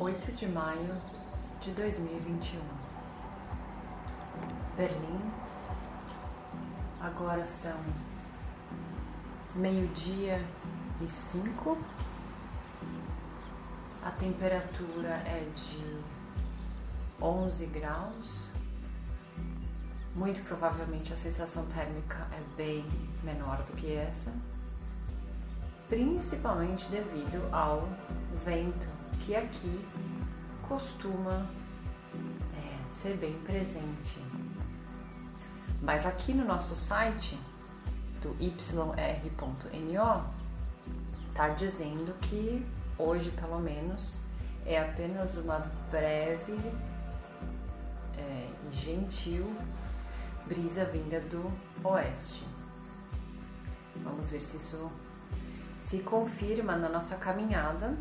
8 de maio de 2021. Berlim. Agora são meio-dia e cinco. A temperatura é de 11 graus. Muito provavelmente a sensação térmica é bem menor do que essa, principalmente devido ao vento que aqui costuma é, ser bem presente. Mas aqui no nosso site do yr.no está dizendo que hoje, pelo menos, é apenas uma breve é, e gentil brisa vinda do oeste. Vamos ver se isso se confirma na nossa caminhada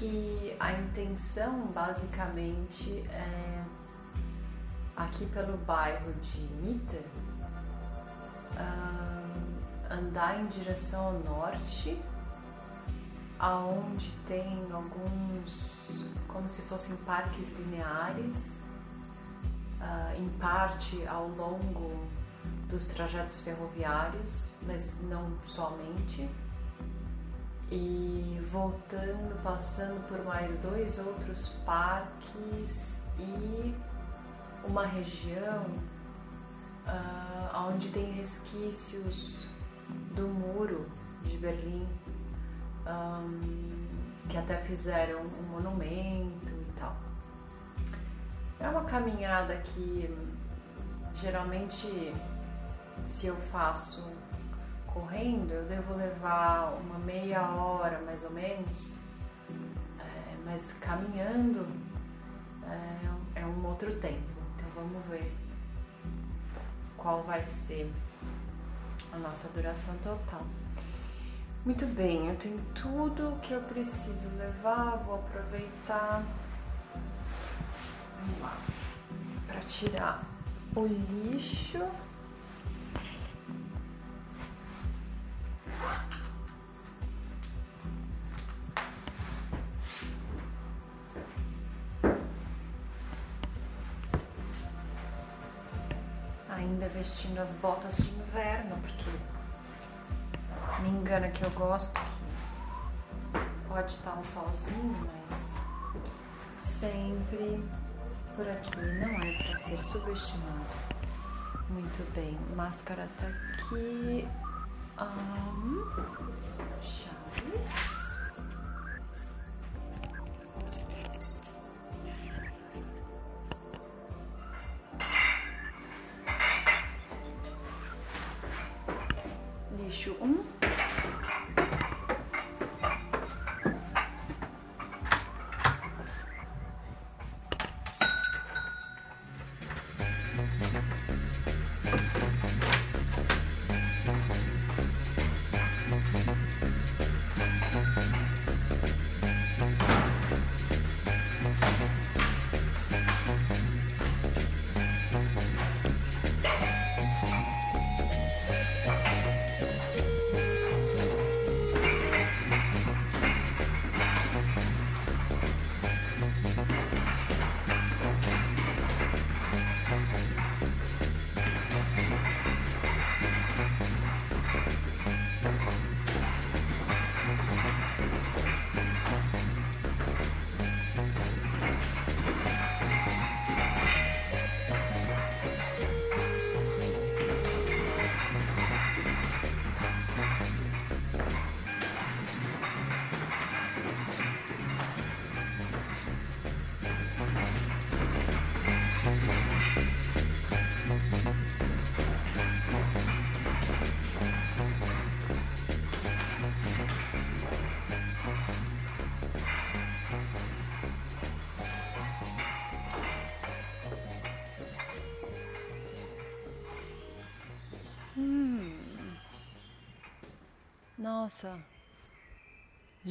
que a intenção basicamente é aqui pelo bairro de Mitte uh, andar em direção ao norte, aonde tem alguns como se fossem parques lineares, uh, em parte ao longo dos trajetos ferroviários, mas não somente e voltando, passando por mais dois outros parques e uma região uh, onde tem resquícios do muro de Berlim, um, que até fizeram um monumento e tal. É uma caminhada que geralmente se eu faço correndo, eu devo levar uma meia hora mais ou menos, é, mas caminhando é, é um outro tempo. Então vamos ver qual vai ser a nossa duração total. Muito bem, eu tenho tudo que eu preciso levar, vou aproveitar. Vamos lá. Para tirar o lixo. Ainda vestindo as botas de inverno, porque me engana que eu gosto que pode estar um solzinho, mas sempre por aqui não é para ser subestimado. Muito bem, máscara tá aqui. Um, chaves. Lixo um.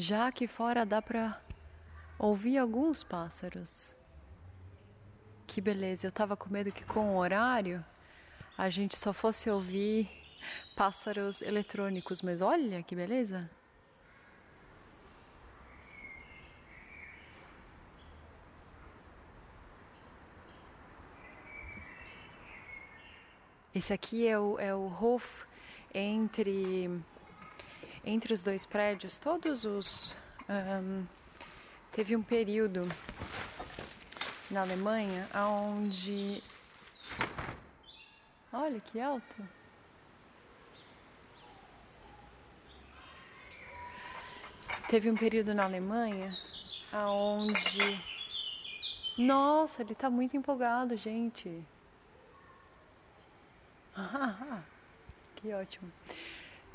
Já aqui fora dá para ouvir alguns pássaros. Que beleza, eu estava com medo que com o horário a gente só fosse ouvir pássaros eletrônicos, mas olha que beleza! Esse aqui é o, é o Hof entre entre os dois prédios. Todos os. Um, teve um período na Alemanha onde. Olha que alto! Teve um período na Alemanha onde. Nossa, ele tá muito empolgado, gente. que ótimo.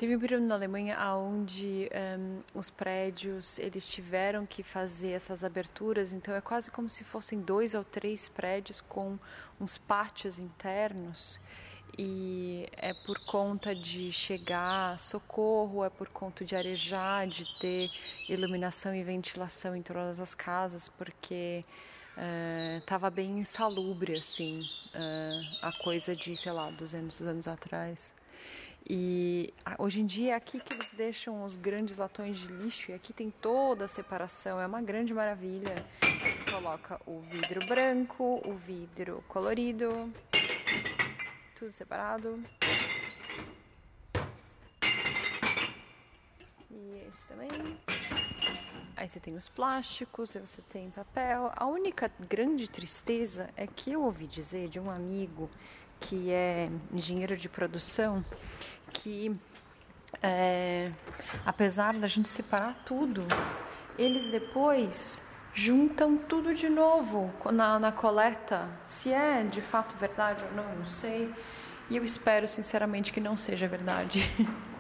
Teve um período na Alemanha onde um, os prédios eles tiveram que fazer essas aberturas, então é quase como se fossem dois ou três prédios com uns pátios internos. E é por conta de chegar socorro, é por conta de arejar, de ter iluminação e ventilação em todas as casas, porque estava uh, bem insalubre assim uh, a coisa de sei lá 200 anos atrás e hoje em dia é aqui que eles deixam os grandes latões de lixo e aqui tem toda a separação é uma grande maravilha. Você coloca o vidro branco o vidro colorido tudo separado. E esse também. Aí você tem os plásticos, você tem papel. A única grande tristeza é que eu ouvi dizer de um amigo que é engenheiro de produção que é, apesar da gente separar tudo, eles depois juntam tudo de novo na, na coleta. Se é de fato verdade ou não, não sei. E eu espero sinceramente que não seja verdade.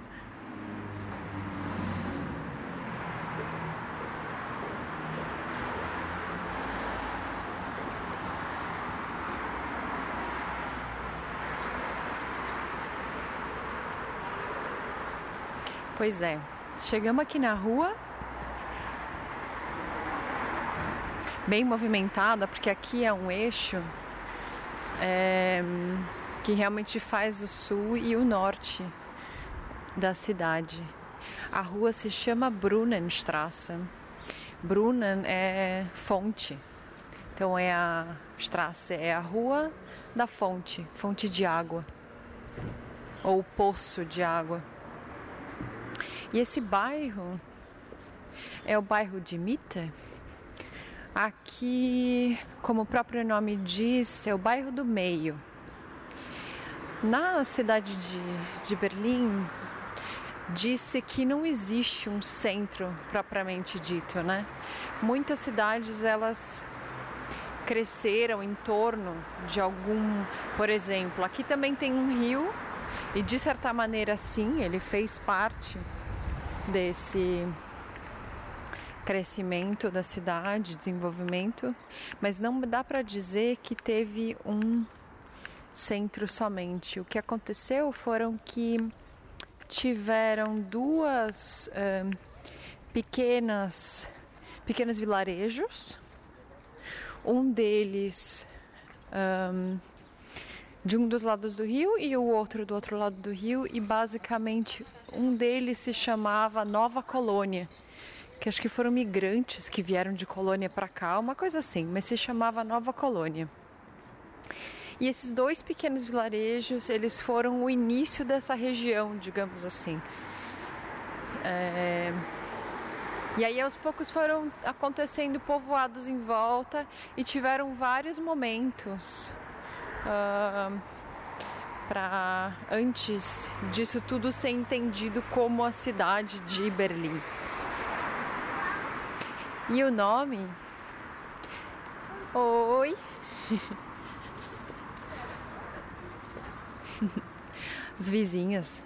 Pois é. Chegamos aqui na rua. Bem movimentada, porque aqui é um eixo é, que realmente faz o sul e o norte da cidade. A rua se chama Brunnenstraße. Brunnen é fonte. Então é a Straße, é a rua da fonte, fonte de água. Ou poço de água. E esse bairro é o bairro de Mitte. Aqui, como o próprio nome diz, é o bairro do meio. Na cidade de, de Berlim, disse que não existe um centro propriamente dito, né? Muitas cidades elas cresceram em torno de algum, por exemplo, aqui também tem um rio e de certa maneira sim, ele fez parte desse crescimento da cidade, desenvolvimento, mas não dá para dizer que teve um centro somente. O que aconteceu foram que tiveram duas uh, pequenas pequenos vilarejos. Um deles um, de um dos lados do rio e o outro do outro lado do rio e basicamente um deles se chamava Nova Colônia, que acho que foram migrantes que vieram de colônia para cá, uma coisa assim, mas se chamava Nova Colônia. E esses dois pequenos vilarejos, eles foram o início dessa região, digamos assim. É... E aí aos poucos foram acontecendo povoados em volta e tiveram vários momentos uh, para antes disso tudo ser entendido como a cidade de Berlim. E o nome? Oi! Os vizinhos.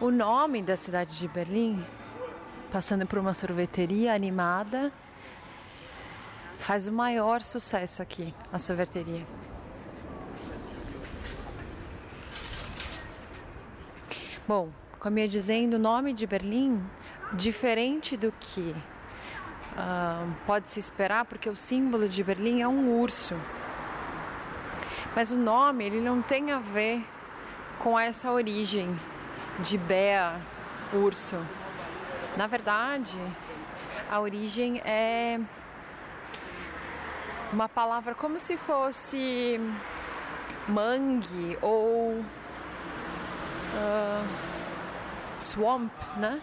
O nome da cidade de Berlim, passando por uma sorveteria animada, faz o maior sucesso aqui, a sorveteria. Bom, como eu ia dizendo, o nome de Berlim, diferente do que uh, pode se esperar, porque o símbolo de Berlim é um urso. Mas o nome ele não tem a ver com essa origem de Bea, urso. Na verdade, a origem é uma palavra como se fosse mangue ou uh, swamp, né?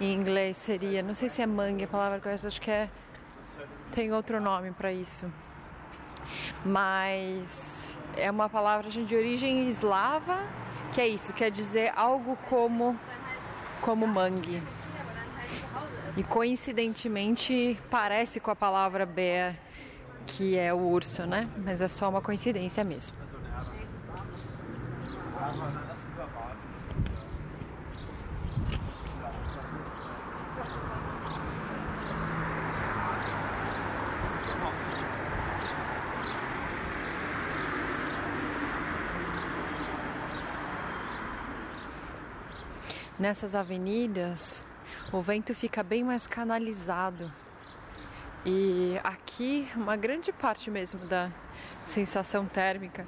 Em inglês seria, não sei se é mangue a palavra que eu acho que é tem outro nome para isso. Mas é uma palavra de origem eslava, que é isso, quer dizer algo como como mangue. E coincidentemente parece com a palavra bear, que é o urso, né? Mas é só uma coincidência mesmo. Nessas avenidas, o vento fica bem mais canalizado. E aqui, uma grande parte mesmo da sensação térmica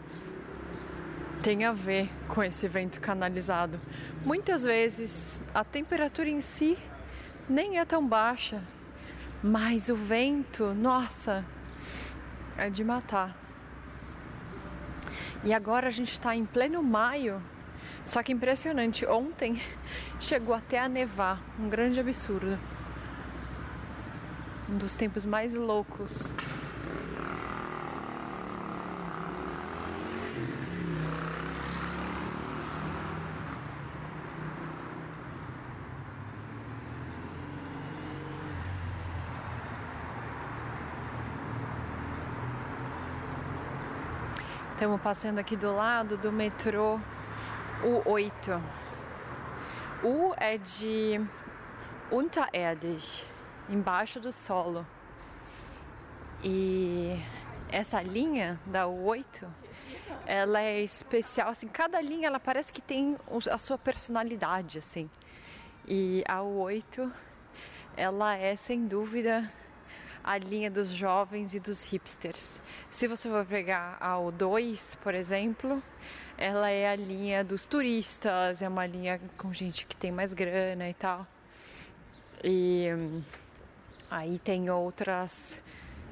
tem a ver com esse vento canalizado. Muitas vezes a temperatura em si nem é tão baixa, mas o vento, nossa, é de matar. E agora a gente está em pleno maio só que impressionante, ontem chegou até a nevar, um grande absurdo. Um dos tempos mais loucos. Estamos passando aqui do lado do metrô o 8. U é de Unterirdisch, embaixo do solo. E essa linha da U8, ela é especial, assim, cada linha ela parece que tem a sua personalidade, assim. E a U8, ela é sem dúvida a linha dos jovens e dos hipsters. Se você for pegar a U2, por exemplo, ela é a linha dos turistas, é uma linha com gente que tem mais grana e tal. E hum, aí tem outras,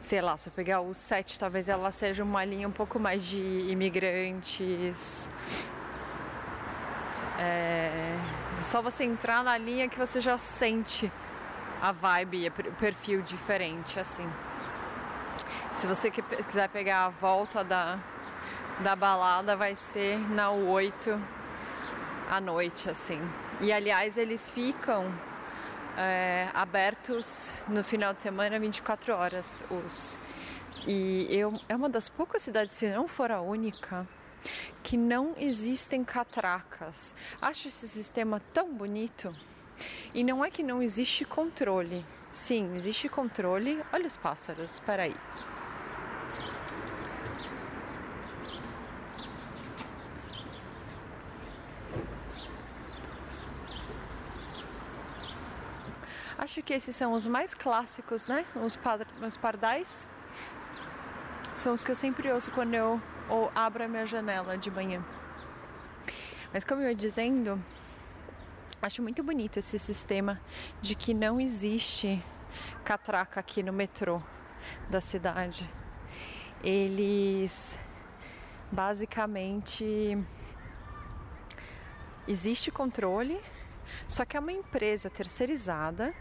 sei lá, se eu pegar o 7, talvez ela seja uma linha um pouco mais de imigrantes. É, é só você entrar na linha que você já sente a vibe, o perfil diferente, assim. Se você quiser pegar a volta da, da balada vai ser na 8 à noite, assim. E aliás, eles ficam é, abertos no final de semana 24 horas. Os. E eu, é uma das poucas cidades, se não for a única, que não existem catracas. Acho esse sistema tão bonito. E não é que não existe controle. Sim, existe controle. Olha os pássaros, espera Acho que esses são os mais clássicos, né? Os, os pardais. São os que eu sempre ouço quando eu ou abro a minha janela de manhã. Mas como eu ia dizendo, acho muito bonito esse sistema de que não existe catraca aqui no metrô da cidade. Eles basicamente existe controle, só que é uma empresa terceirizada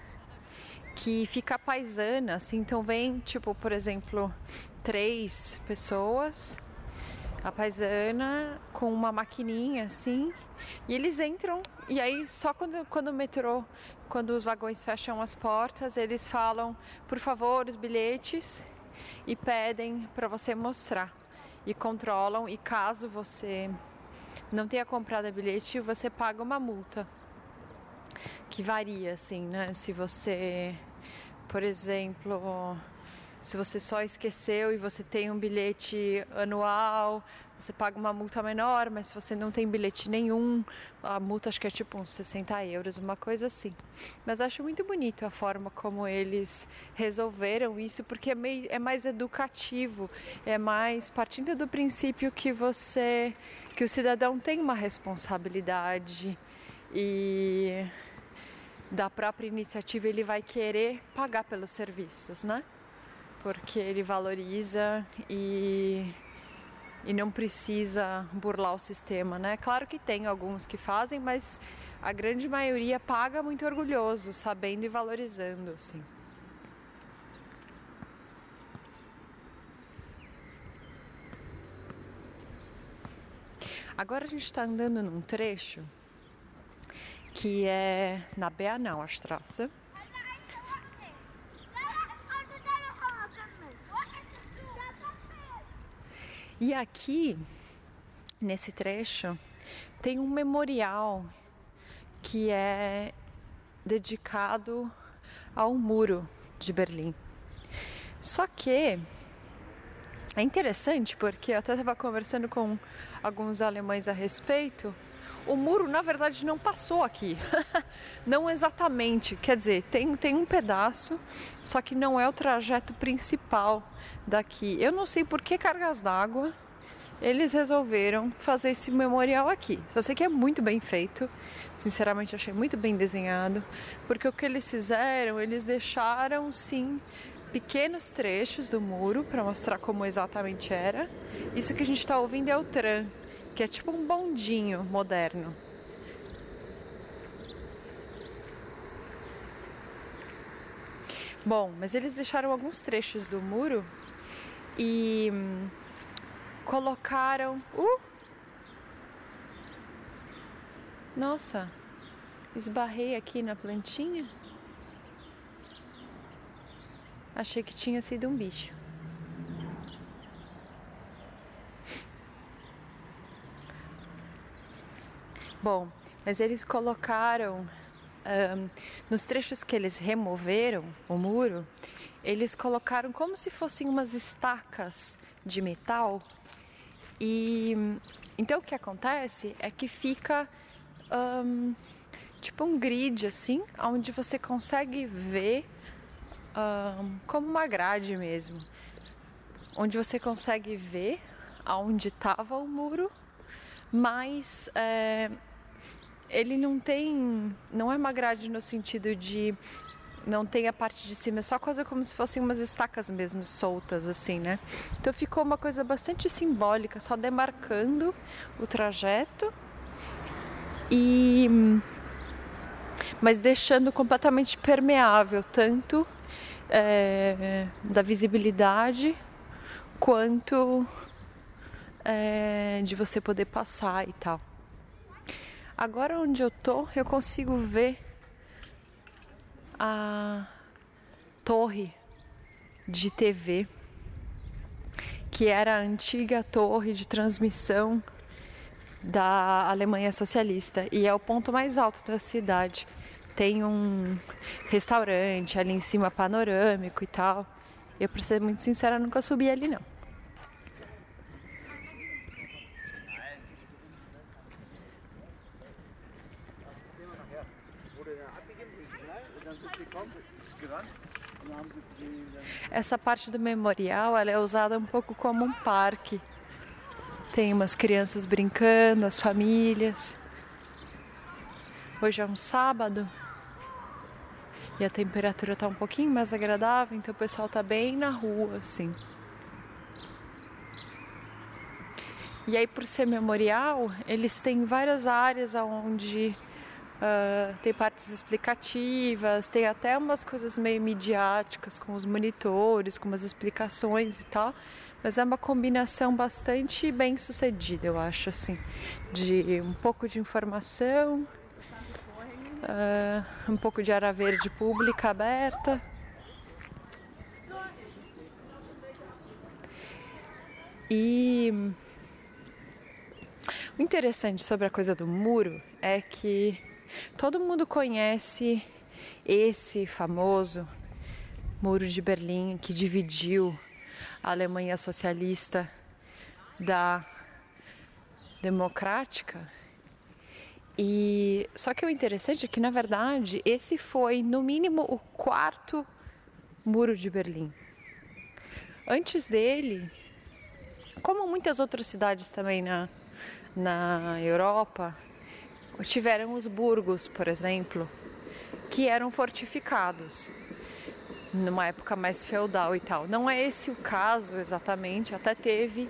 que fica paisana, assim, então vem, tipo, por exemplo, três pessoas, a paisana com uma maquininha assim, e eles entram e aí só quando, quando o metrô, quando os vagões fecham as portas, eles falam, por favor, os bilhetes e pedem para você mostrar e controlam e caso você não tenha comprado bilhete, você paga uma multa que varia assim, né? Se você por exemplo, se você só esqueceu e você tem um bilhete anual, você paga uma multa menor, mas se você não tem bilhete nenhum, a multa acho que é tipo uns 60 euros, uma coisa assim. Mas acho muito bonito a forma como eles resolveram isso, porque é, meio, é mais educativo, é mais partindo do princípio que você, que o cidadão tem uma responsabilidade e da própria iniciativa ele vai querer pagar pelos serviços, né? Porque ele valoriza e e não precisa burlar o sistema, né? Claro que tem alguns que fazem, mas a grande maioria paga muito orgulhoso, sabendo e valorizando, assim. Agora a gente está andando num trecho que é na Bernauerstraße. E aqui, nesse trecho, tem um memorial que é dedicado ao muro de Berlim. Só que é interessante porque eu até estava conversando com alguns alemães a respeito. O muro, na verdade, não passou aqui. não exatamente. Quer dizer, tem, tem um pedaço, só que não é o trajeto principal daqui. Eu não sei por que cargas d'água eles resolveram fazer esse memorial aqui. Só sei que é muito bem feito, sinceramente achei muito bem desenhado, porque o que eles fizeram, eles deixaram sim pequenos trechos do muro para mostrar como exatamente era. Isso que a gente está ouvindo é o tram, que é tipo um bondinho moderno. Bom, mas eles deixaram alguns trechos do muro e hum, colocaram. Uh! Nossa, esbarrei aqui na plantinha. Achei que tinha sido um bicho. Bom, mas eles colocaram um, nos trechos que eles removeram o muro, eles colocaram como se fossem umas estacas de metal. E então o que acontece é que fica um, tipo um grid assim, onde você consegue ver um, como uma grade mesmo, onde você consegue ver aonde estava o muro, mas é, ele não tem, não é uma grade no sentido de não tem a parte de cima, é só coisa como se fossem umas estacas mesmo soltas, assim, né? Então ficou uma coisa bastante simbólica, só demarcando o trajeto e. mas deixando completamente permeável tanto é, da visibilidade quanto é, de você poder passar e tal. Agora onde eu tô, eu consigo ver a torre de TV, que era a antiga torre de transmissão da Alemanha socialista e é o ponto mais alto da cidade. Tem um restaurante ali em cima panorâmico e tal. Eu, pra ser muito sincera, nunca subi ali não. Essa parte do memorial ela é usada um pouco como um parque. Tem umas crianças brincando, as famílias. Hoje é um sábado e a temperatura está um pouquinho mais agradável, então o pessoal está bem na rua, assim. E aí, por ser memorial, eles têm várias áreas onde Uh, tem partes explicativas, tem até umas coisas meio midiáticas com os monitores, com umas explicações e tal. Mas é uma combinação bastante bem sucedida, eu acho, assim, de um pouco de informação, uh, um pouco de área verde pública aberta. E o interessante sobre a coisa do muro é que Todo mundo conhece esse famoso Muro de Berlim que dividiu a Alemanha socialista da democrática. E só que o interessante é que na verdade esse foi no mínimo o quarto muro de Berlim. Antes dele, como muitas outras cidades também na, na Europa, tiveram os burgos, por exemplo, que eram fortificados numa época mais feudal e tal. Não é esse o caso exatamente, até teve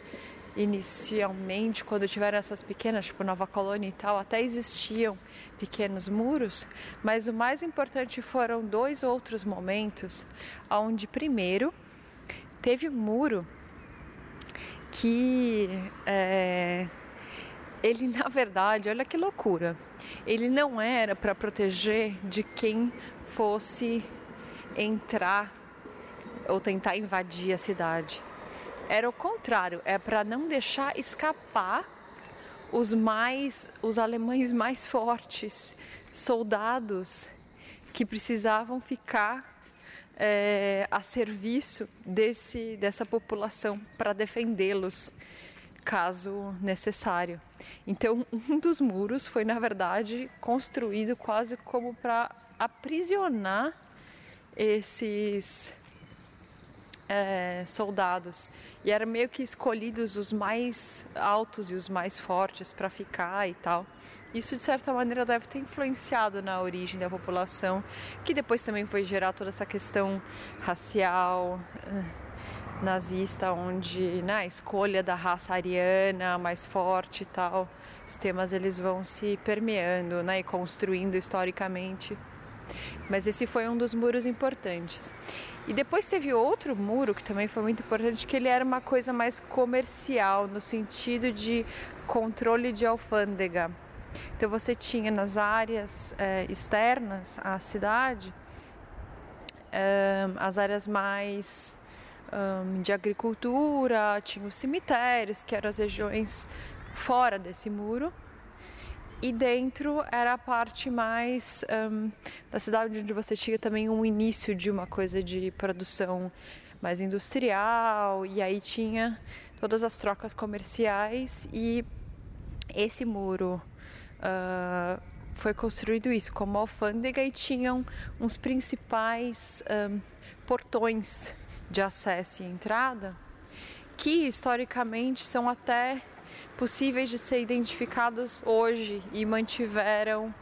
inicialmente, quando tiveram essas pequenas, tipo Nova Colônia e tal, até existiam pequenos muros, mas o mais importante foram dois outros momentos, onde primeiro teve um muro que é, ele na verdade, olha que loucura, ele não era para proteger de quem fosse entrar ou tentar invadir a cidade. Era o contrário, é para não deixar escapar os mais os alemães mais fortes, soldados que precisavam ficar é, a serviço desse dessa população para defendê-los caso necessário. Então, um dos muros foi na verdade construído quase como para aprisionar esses é, soldados e eram meio que escolhidos os mais altos e os mais fortes para ficar e tal. Isso de certa maneira deve ter influenciado na origem da população, que depois também foi gerar toda essa questão racial eh, nazista, onde na né, escolha da raça ariana mais forte e tal, os temas eles vão se permeando, né, e construindo historicamente. Mas esse foi um dos muros importantes. E depois teve outro muro que também foi muito importante, que ele era uma coisa mais comercial, no sentido de controle de alfândega. Então você tinha nas áreas é, externas à cidade, é, as áreas mais um, de agricultura, tinha os cemitérios, que eram as regiões fora desse muro, e dentro era a parte mais um, da cidade onde você tinha também um início de uma coisa de produção mais industrial. E aí tinha todas as trocas comerciais. E esse muro uh, foi construído isso como alfândega e tinham uns principais um, portões de acesso e entrada que historicamente são até possíveis de ser identificados hoje e mantiveram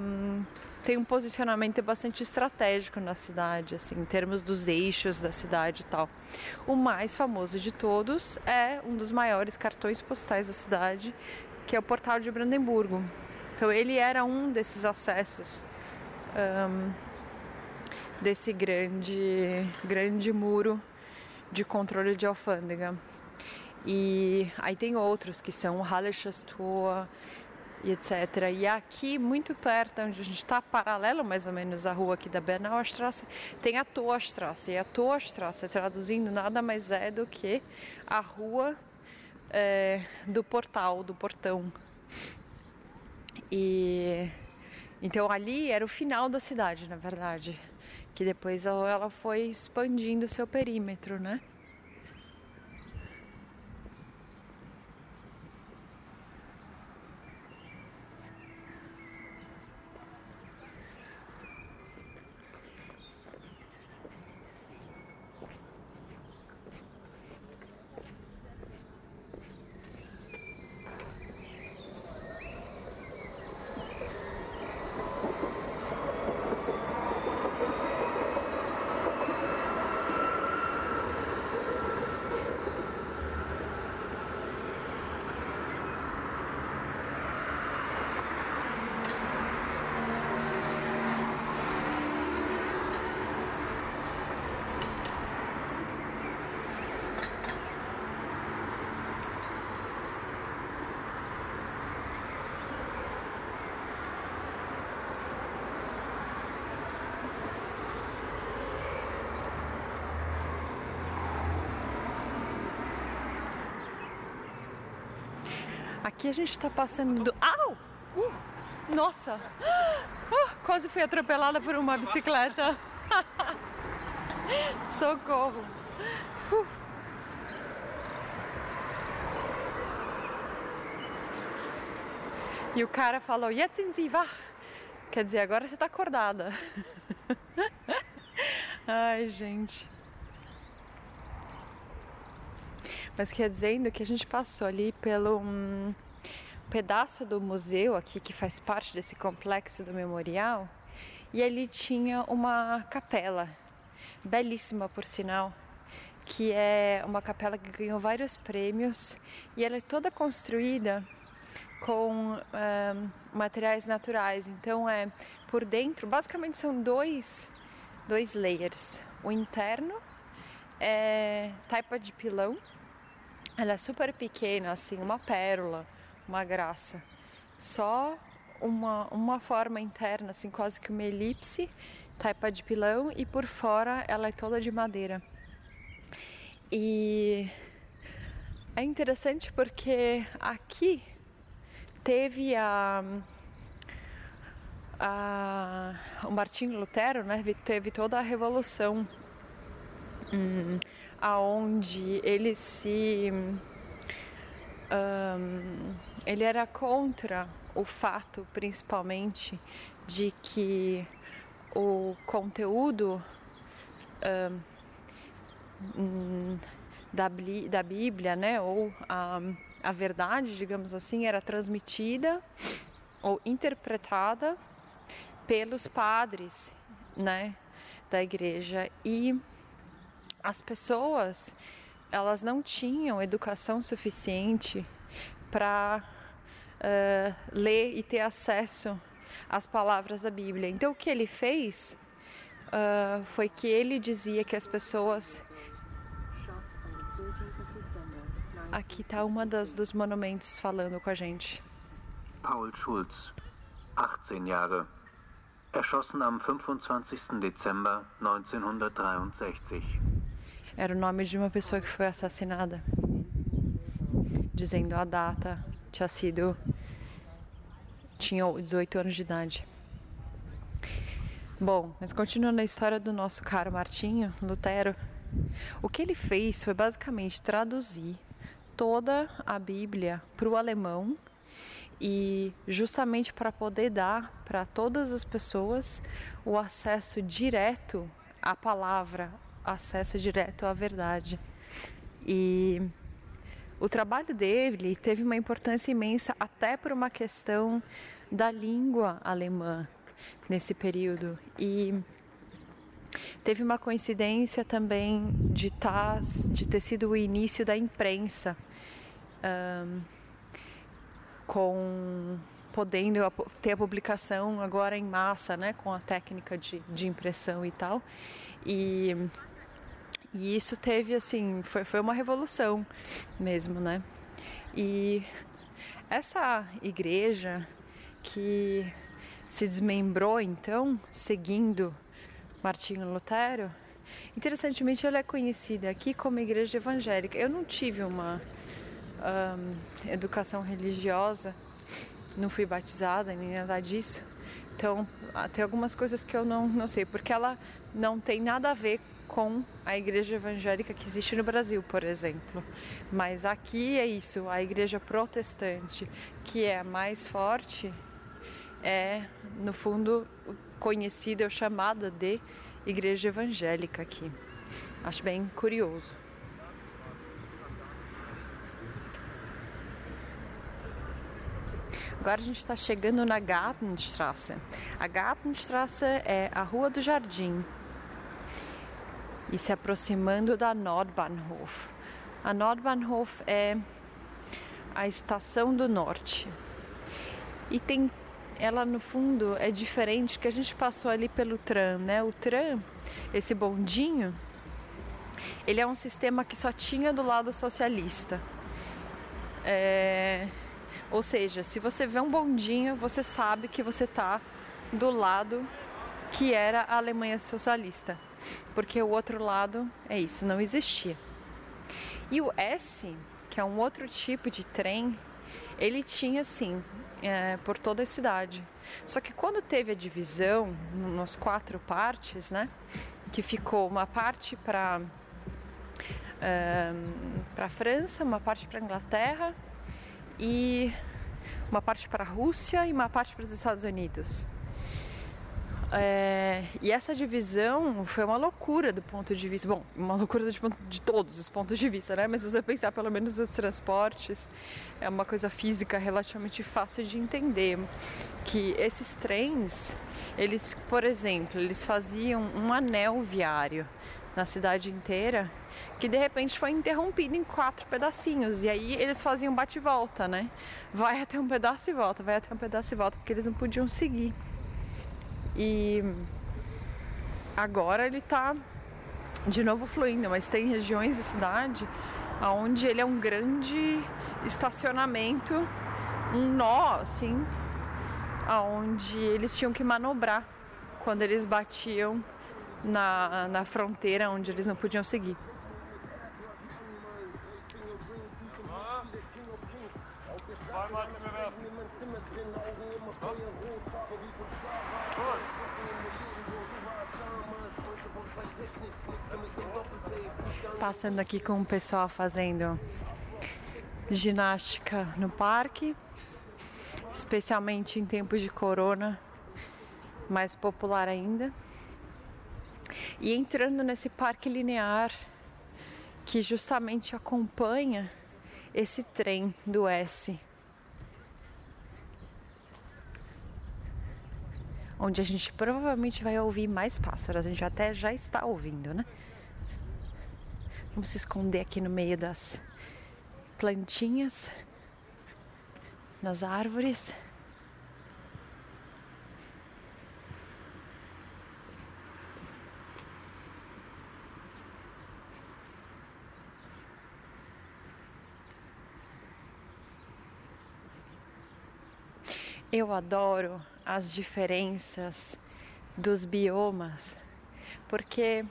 um, tem um posicionamento bastante estratégico na cidade, assim, em termos dos eixos da cidade e tal. O mais famoso de todos é um dos maiores cartões postais da cidade, que é o Portal de Brandemburgo. Então ele era um desses acessos um, desse grande, grande muro de controle de alfândega. E aí tem outros que são Hallerstraße e etc. E aqui, muito perto, onde a gente está, paralelo mais ou menos à rua aqui da Straße, tem a Torstraße. E a Torstraße, traduzindo, nada mais é do que a rua é, do portal, do portão. E então ali era o final da cidade, na verdade, que depois ela foi expandindo seu perímetro, né? Aqui a gente está passando do. Au! Uh, nossa! Uh, quase fui atropelada por uma bicicleta. Socorro! Uh. E o cara falou: wach. Quer dizer, agora você está acordada. Ai, gente. Mas quer dizendo que a gente passou ali pelo um pedaço do museu aqui que faz parte desse complexo do memorial e ali tinha uma capela belíssima por sinal que é uma capela que ganhou vários prêmios e ela é toda construída com um, materiais naturais. Então é por dentro, basicamente são dois, dois layers. O interno é taipa de pilão. Ela é super pequena, assim, uma pérola, uma graça. Só uma, uma forma interna, assim, quase que uma elipse, taipa de pilão, e por fora ela é toda de madeira. E é interessante porque aqui teve a, a o Martinho Lutero, né? Teve toda a revolução hum, aonde ele se um, ele era contra o fato principalmente de que o conteúdo um, da, da Bíblia, né, ou a, a verdade, digamos assim, era transmitida ou interpretada pelos padres, né, da igreja. E as pessoas elas não tinham educação suficiente para uh, ler e ter acesso às palavras da Bíblia. Então o que ele fez uh, foi que ele dizia que as pessoas Aqui está uma das dos monumentos falando com a gente. Paul Schulz, 18 Jahre, erschossen am 25. Dezember 1963. Era o nome de uma pessoa que foi assassinada. Dizendo a data, tinha sido. tinha 18 anos de idade. Bom, mas continuando a história do nosso caro Martinho Lutero, o que ele fez foi basicamente traduzir toda a Bíblia para o alemão e justamente para poder dar para todas as pessoas o acesso direto à palavra, acesso direto à verdade. E o trabalho dele teve uma importância imensa até por uma questão da língua alemã nesse período e Teve uma coincidência também de, tá, de ter sido o início da imprensa, um, com podendo ter a publicação agora em massa, né, com a técnica de, de impressão e tal. E, e isso teve assim, foi, foi uma revolução mesmo, né? E essa igreja que se desmembrou então, seguindo Martinho Lutero, interessantemente ela é conhecida aqui como igreja evangélica. Eu não tive uma um, educação religiosa, não fui batizada nem nada disso. Então, tem algumas coisas que eu não, não sei, porque ela não tem nada a ver com a igreja evangélica que existe no Brasil, por exemplo. Mas aqui é isso, a igreja protestante, que é a mais forte, é, no fundo, conhecida ou chamada de igreja evangélica aqui. Acho bem curioso. Agora a gente está chegando na Gartenstrasse. A Gartenstrasse é a Rua do Jardim e se aproximando da Nordbahnhof. A Nordbahnhof é a estação do norte e tem ela no fundo é diferente que a gente passou ali pelo tram, né? O tram, esse bondinho, ele é um sistema que só tinha do lado socialista. É... Ou seja, se você vê um bondinho, você sabe que você está do lado que era a Alemanha socialista, porque o outro lado é isso, não existia. E o S, que é um outro tipo de trem, ele tinha sim é, por toda a cidade. Só que quando teve a divisão nas quatro partes, né, que ficou uma parte para é, para França, uma parte para Inglaterra e uma parte para a Rússia e uma parte para os Estados Unidos. É, e essa divisão foi uma loucura do ponto de vista, bom, uma loucura de, de, todos os pontos de vista, né? Mas se você pensar pelo menos nos transportes, é uma coisa física relativamente fácil de entender. Que esses trens, eles, por exemplo, eles faziam um anel viário, na cidade inteira, que de repente foi interrompido em quatro pedacinhos. E aí eles faziam bate-volta, né? Vai até um pedaço e volta, vai até um pedaço e volta, porque eles não podiam seguir. E agora ele tá de novo fluindo, mas tem regiões da cidade onde ele é um grande estacionamento, um nó assim, aonde eles tinham que manobrar quando eles batiam na, na fronteira onde eles não podiam seguir. Passando aqui com o pessoal fazendo ginástica no parque, especialmente em tempos de corona, mais popular ainda. E entrando nesse parque linear que justamente acompanha esse trem do S. Onde a gente provavelmente vai ouvir mais pássaros, a gente até já está ouvindo, né? Vamos se esconder aqui no meio das plantinhas, nas árvores. Eu adoro as diferenças dos biomas, porque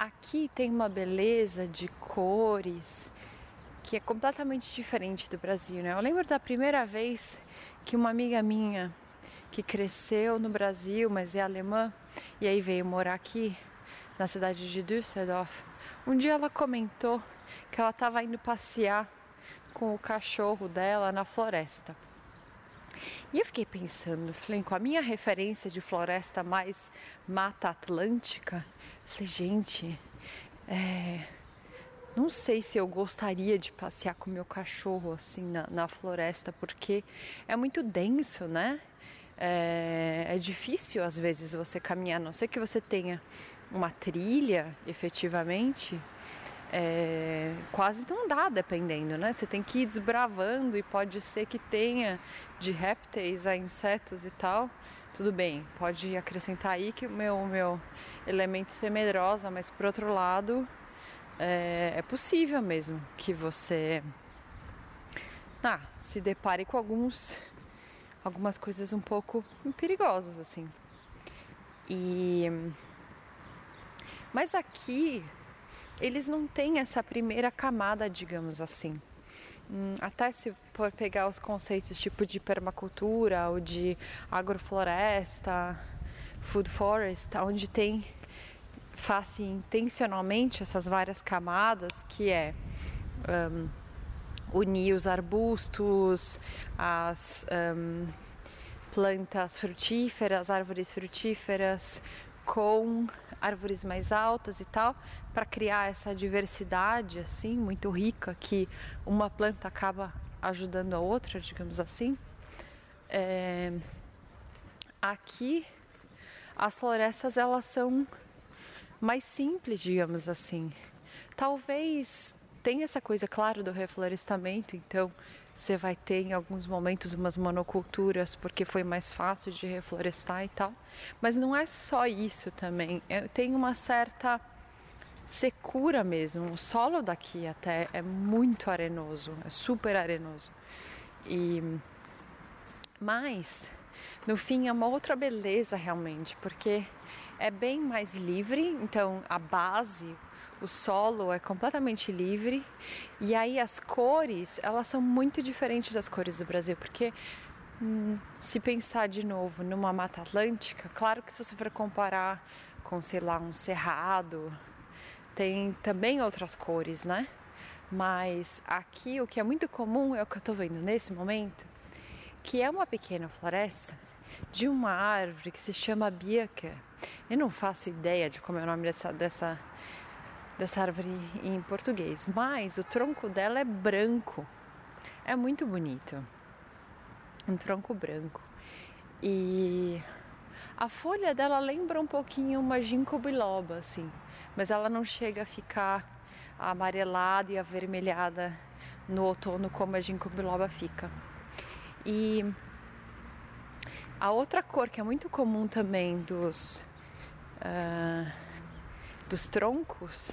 aqui tem uma beleza de cores que é completamente diferente do Brasil, né? Eu lembro da primeira vez que uma amiga minha que cresceu no Brasil, mas é alemã, e aí veio morar aqui na cidade de Düsseldorf. Um dia ela comentou que ela estava indo passear com o cachorro dela na floresta. E eu fiquei pensando, falei, com a minha referência de floresta mais mata atlântica, falei, gente, é, não sei se eu gostaria de passear com meu cachorro assim na, na floresta, porque é muito denso, né? É, é difícil às vezes você caminhar, a não ser que você tenha uma trilha efetivamente é, quase não dá, dependendo, né? Você tem que ir desbravando e pode ser que tenha de répteis a insetos e tal. Tudo bem, pode acrescentar aí que o meu, meu elemento ser medrosa, mas por outro lado, é, é possível mesmo que você ah, se depare com alguns algumas coisas um pouco perigosas assim. E mas aqui eles não têm essa primeira camada, digamos assim. Hum, até se for pegar os conceitos tipo de permacultura ou de agrofloresta, food forest, onde tem face intencionalmente essas várias camadas, que é um, unir os arbustos, as um, plantas frutíferas, árvores frutíferas, com árvores mais altas e tal, para criar essa diversidade assim muito rica que uma planta acaba ajudando a outra, digamos assim. É... Aqui as florestas elas são mais simples, digamos assim. Talvez tenha essa coisa, claro, do reflorestamento, então você vai ter em alguns momentos umas monoculturas porque foi mais fácil de reflorestar e tal. Mas não é só isso também. Tem uma certa secura mesmo. O solo daqui até é muito arenoso, é super arenoso. E mas no fim é uma outra beleza realmente, porque é bem mais livre, então a base, o solo é completamente livre e aí as cores elas são muito diferentes das cores do Brasil porque hum, se pensar de novo numa mata atlântica claro que se você for comparar com sei lá um cerrado tem também outras cores né mas aqui o que é muito comum é o que eu estou vendo nesse momento que é uma pequena floresta de uma árvore que se chama Birke. Eu não faço ideia de como é o nome dessa, dessa, dessa árvore em português, mas o tronco dela é branco. É muito bonito. Um tronco branco. E A folha dela lembra um pouquinho uma ginkgo biloba, assim, mas ela não chega a ficar amarelada e avermelhada no outono como a ginkgo biloba fica. E a outra cor que é muito comum também dos uh, dos troncos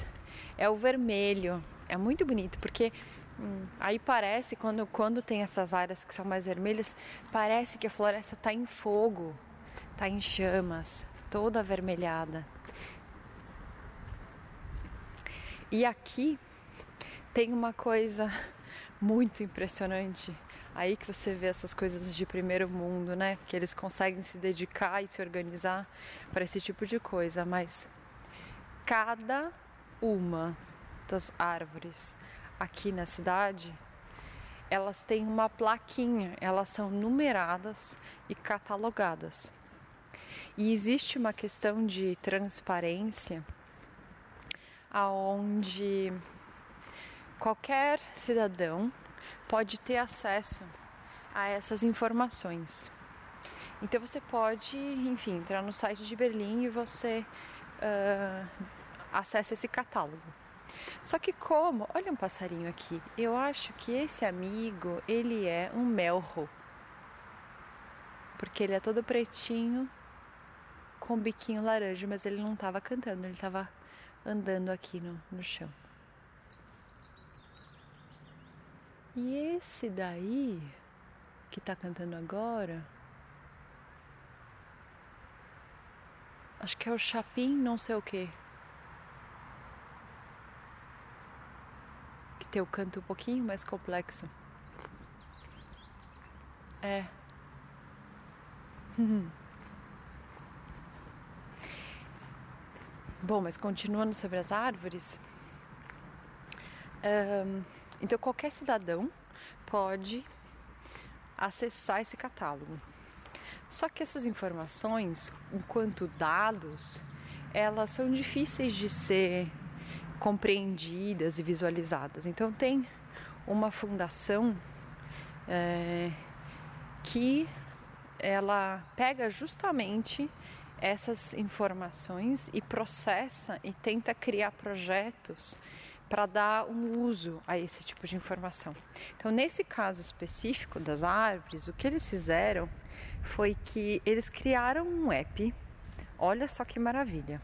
é o vermelho. É muito bonito porque hum, aí parece quando quando tem essas áreas que são mais vermelhas, parece que a floresta está em fogo, está em chamas, toda avermelhada. E aqui tem uma coisa muito impressionante. Aí que você vê essas coisas de primeiro mundo, né? Que eles conseguem se dedicar e se organizar para esse tipo de coisa, mas cada uma das árvores aqui na cidade, elas têm uma plaquinha, elas são numeradas e catalogadas. E existe uma questão de transparência aonde qualquer cidadão pode ter acesso a essas informações. Então você pode, enfim, entrar no site de Berlim e você uh, acessa esse catálogo. Só que como, olha um passarinho aqui, eu acho que esse amigo, ele é um melro. Porque ele é todo pretinho, com biquinho laranja, mas ele não estava cantando, ele estava andando aqui no, no chão. E esse daí que tá cantando agora, acho que é o Chapim, não sei o que. Que tem o canto um pouquinho mais complexo. É. Bom, mas continuando sobre as árvores. Um, então, qualquer cidadão pode acessar esse catálogo. Só que essas informações, enquanto dados, elas são difíceis de ser compreendidas e visualizadas. Então, tem uma fundação é, que ela pega justamente essas informações e processa e tenta criar projetos para dar um uso a esse tipo de informação. Então, nesse caso específico das árvores, o que eles fizeram foi que eles criaram um app. Olha só que maravilha.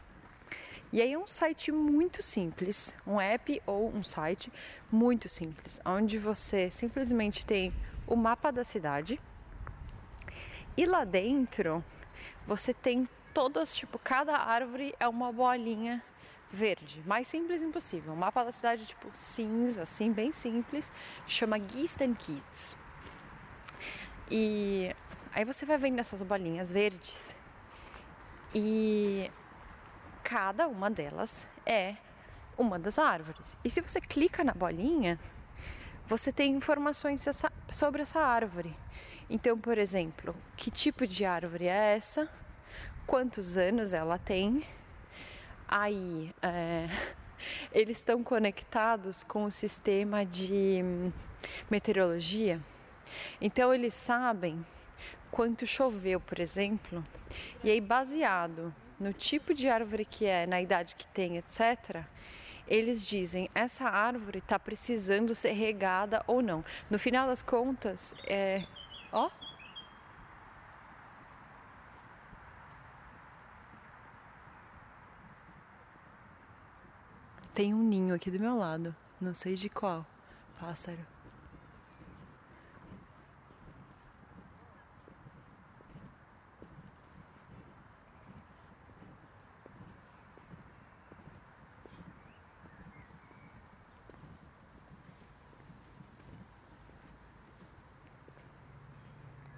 E aí é um site muito simples, um app ou um site muito simples, onde você simplesmente tem o mapa da cidade e lá dentro você tem todas, tipo, cada árvore é uma bolinha verde, mais simples impossível. Um mapa da cidade tipo cinza, assim, bem simples, chama Gisten Kids. E aí você vai vendo essas bolinhas verdes e cada uma delas é uma das árvores. E se você clica na bolinha, você tem informações sobre essa árvore. Então, por exemplo, que tipo de árvore é essa? Quantos anos ela tem? Aí, é, eles estão conectados com o sistema de meteorologia, então eles sabem quanto choveu, por exemplo, e aí baseado no tipo de árvore que é, na idade que tem, etc., eles dizem essa árvore está precisando ser regada ou não. No final das contas, é, ó, Tem um ninho aqui do meu lado, não sei de qual pássaro.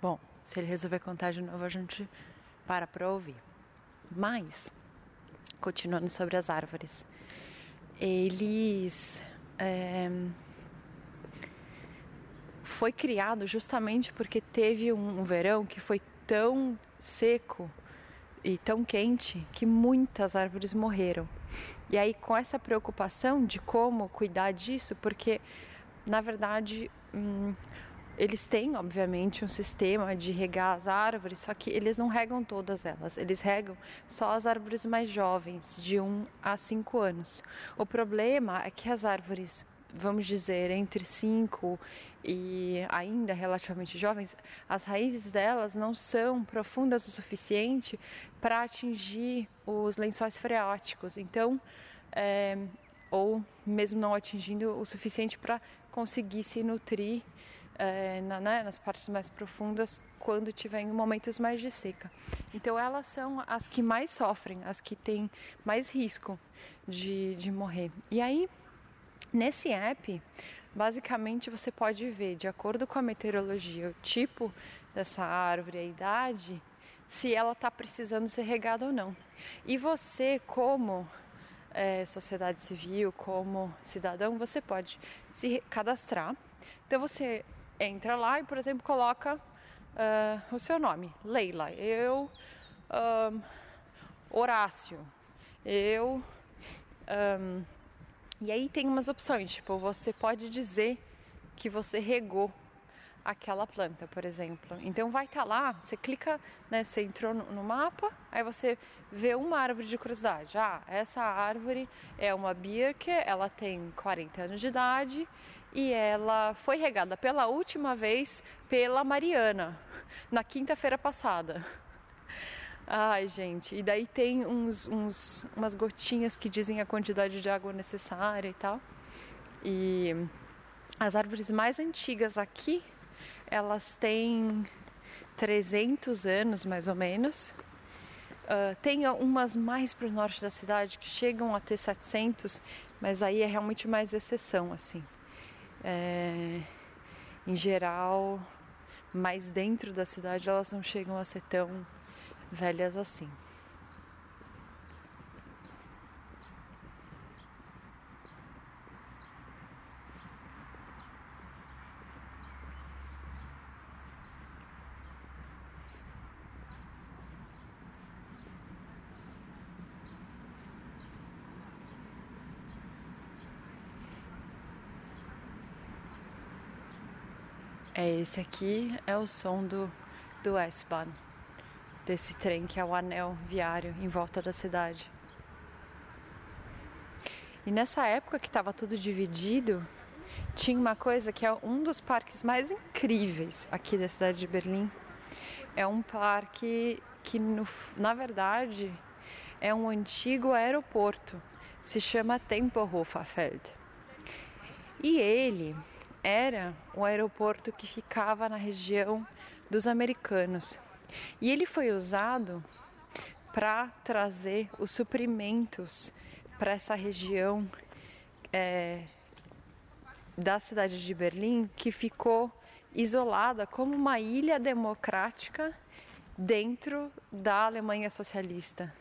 Bom, se ele resolver contar de novo, a gente para para ouvir. Mas, continuando sobre as árvores eles é, foi criado justamente porque teve um, verão que foi tão seco e tão quente que muitas árvores morreram. E aí com essa preocupação de como cuidar disso, porque na verdade hum, eles têm, obviamente, um sistema de regar as árvores, só que eles não regam todas elas. Eles regam só as árvores mais jovens, de 1 a 5 anos. O problema é que as árvores, vamos dizer, entre 5 e ainda relativamente jovens, as raízes delas não são profundas o suficiente para atingir os lençóis freáticos. Então, é, ou mesmo não atingindo o suficiente para conseguir se nutrir é, na, né, nas partes mais profundas quando tiver em momentos mais de seca. Então elas são as que mais sofrem, as que têm mais risco de, de morrer. E aí, nesse app, basicamente você pode ver, de acordo com a meteorologia, o tipo dessa árvore, a idade, se ela está precisando ser regada ou não. E você, como é, sociedade civil, como cidadão, você pode se cadastrar. Então você entra lá e, por exemplo, coloca uh, o seu nome, Leila. Eu, um, Horácio. Eu. Um, e aí tem umas opções, tipo, você pode dizer que você regou aquela planta, por exemplo. Então vai estar tá lá, você clica, né, você entrou no, mapa, aí você vê uma árvore de curiosidade. Ah, essa árvore é uma birke, ela tem 40 anos de idade e ela foi regada pela última vez pela Mariana, na quinta-feira passada. Ai, gente, e daí tem uns, uns, umas gotinhas que dizem a quantidade de água necessária e tal. E as árvores mais antigas aqui, elas têm 300 anos mais ou menos. Uh, tem umas mais para o norte da cidade que chegam a ter 700, mas aí é realmente mais exceção, assim é, em geral, mais dentro da cidade, elas não chegam a ser tão velhas assim. Esse aqui é o som do, do S-Bahn, desse trem que é o anel viário em volta da cidade. E nessa época que estava tudo dividido, tinha uma coisa que é um dos parques mais incríveis aqui da cidade de Berlim. É um parque que, no, na verdade, é um antigo aeroporto. Se chama Tempelhoferfeld. E ele era um aeroporto que ficava na região dos americanos. E ele foi usado para trazer os suprimentos para essa região é, da cidade de Berlim que ficou isolada como uma ilha democrática dentro da Alemanha socialista.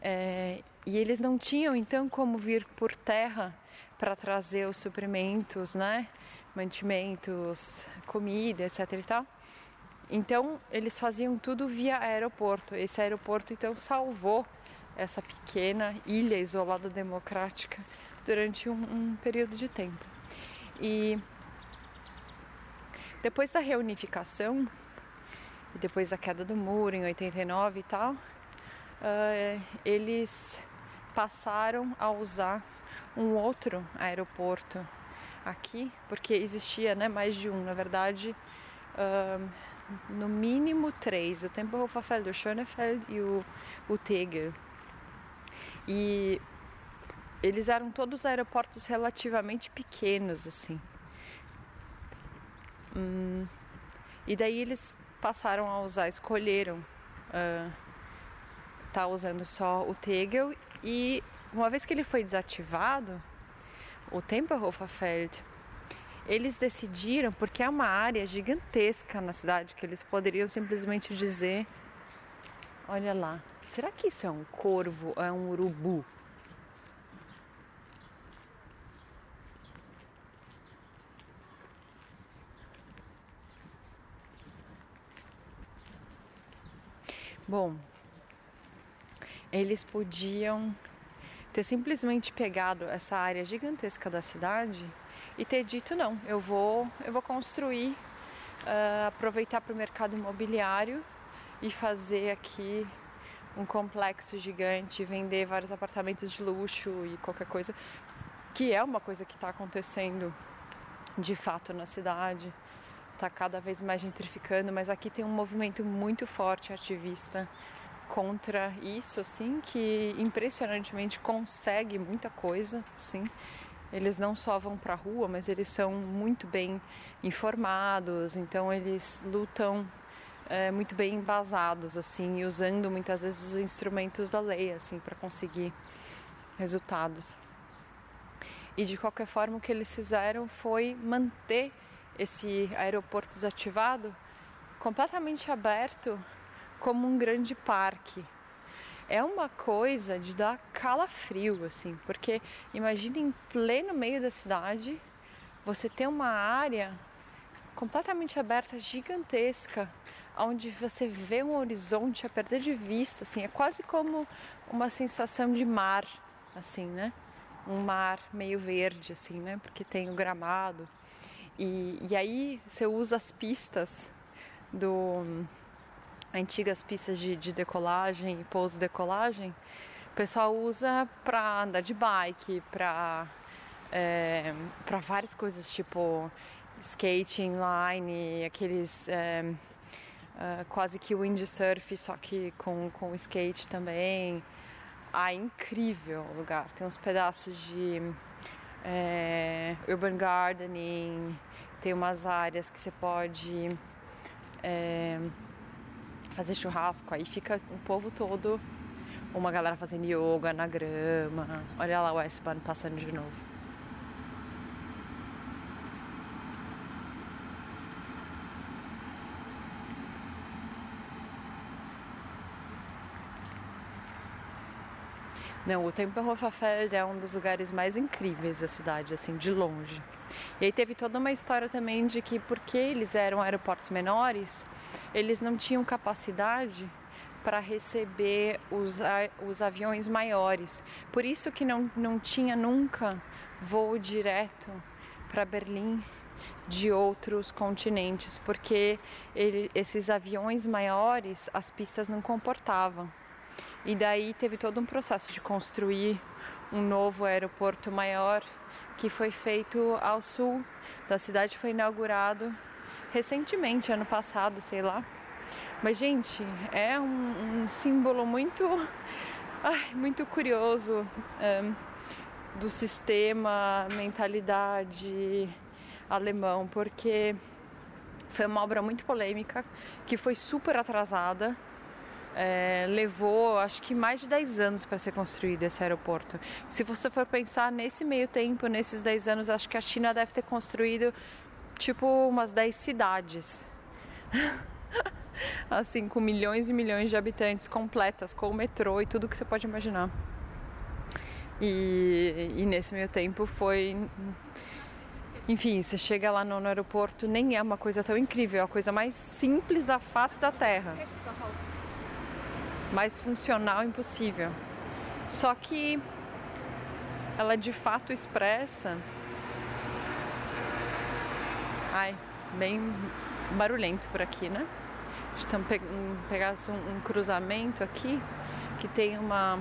É, e eles não tinham então como vir por terra para trazer os suprimentos, né? Mantimentos, comida, etc e tal. Então eles faziam tudo via aeroporto. Esse aeroporto então salvou essa pequena ilha isolada democrática durante um, um período de tempo. E depois da reunificação depois da queda do muro em 89 e tal, uh, eles passaram a usar um outro aeroporto aqui, porque existia né, mais de um, na verdade, no mínimo três, o Tempelhoferfeld, o Schönefeld e o, o Tegel. E eles eram todos aeroportos relativamente pequenos, assim. Hum, e daí eles passaram a usar, escolheram uh, tá usando só o Tegel e uma vez que ele foi desativado, o Tempelhoferfeld, eles decidiram, porque é uma área gigantesca na cidade, que eles poderiam simplesmente dizer: olha lá, será que isso é um corvo ou é um urubu? Bom, eles podiam ter simplesmente pegado essa área gigantesca da cidade e ter dito não, eu vou, eu vou construir uh, aproveitar para o mercado imobiliário e fazer aqui um complexo gigante, vender vários apartamentos de luxo e qualquer coisa, que é uma coisa que está acontecendo de fato na cidade, está cada vez mais gentrificando, mas aqui tem um movimento muito forte ativista contra isso, assim, que impressionantemente consegue muita coisa, sim. Eles não só vão para a rua, mas eles são muito bem informados, então eles lutam é, muito bem embasados, assim, usando muitas vezes os instrumentos da lei, assim, para conseguir resultados. E de qualquer forma, o que eles fizeram foi manter esse aeroporto desativado completamente aberto como um grande parque. É uma coisa de dar calafrio, assim, porque imagine em pleno meio da cidade você ter uma área completamente aberta, gigantesca, onde você vê um horizonte a perder de vista, assim, é quase como uma sensação de mar, assim, né? Um mar meio verde, assim, né? Porque tem o gramado. E, e aí você usa as pistas do antigas pistas de, de decolagem e pouso-decolagem, o pessoal usa para andar de bike, para é, para várias coisas tipo skate inline, aqueles é, uh, quase que windsurf, só que com, com skate também. Ah, incrível o lugar. Tem uns pedaços de é, urban gardening, tem umas áreas que você pode é, fazer churrasco. Aí fica o povo todo, uma galera fazendo yoga na grama. Olha lá o S-Bahn passando de novo. Não, o Tempelhoferfeld é um dos lugares mais incríveis da cidade, assim, de longe. E aí teve toda uma história também de que porque eles eram aeroportos menores, eles não tinham capacidade para receber os, os aviões maiores. Por isso que não, não tinha nunca voo direto para Berlim de outros continentes, porque ele, esses aviões maiores as pistas não comportavam. E daí teve todo um processo de construir um novo aeroporto maior que foi feito ao sul da cidade, foi inaugurado recentemente, ano passado, sei lá. Mas gente, é um, um símbolo muito, ai, muito curioso um, do sistema, mentalidade alemão, porque foi uma obra muito polêmica que foi super atrasada é, levou acho que mais de 10 anos para ser construído esse aeroporto. Se você for pensar nesse meio tempo, nesses 10 anos, acho que a China deve ter construído tipo umas 10 cidades. assim, com milhões e milhões de habitantes completas, com o metrô e tudo que você pode imaginar. E, e nesse meio tempo foi. Enfim, você chega lá no, no aeroporto, nem é uma coisa tão incrível, é a coisa mais simples da face da Terra mais funcional impossível. Só que ela de fato expressa. Ai, bem barulhento por aqui, né? Estamos pegando um, um cruzamento aqui que tem uma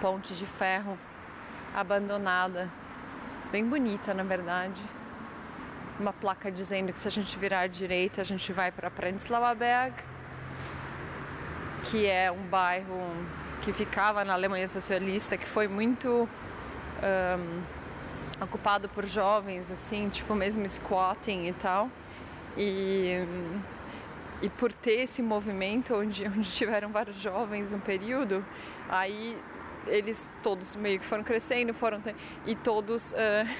ponte de ferro abandonada, bem bonita na verdade. Uma placa dizendo que se a gente virar à direita a gente vai para Prenzlauer Berg que é um bairro que ficava na Alemanha socialista, que foi muito um, ocupado por jovens, assim, tipo mesmo squatting e tal. E, e por ter esse movimento onde, onde tiveram vários jovens um período, aí eles todos meio que foram crescendo, foram e todos uh,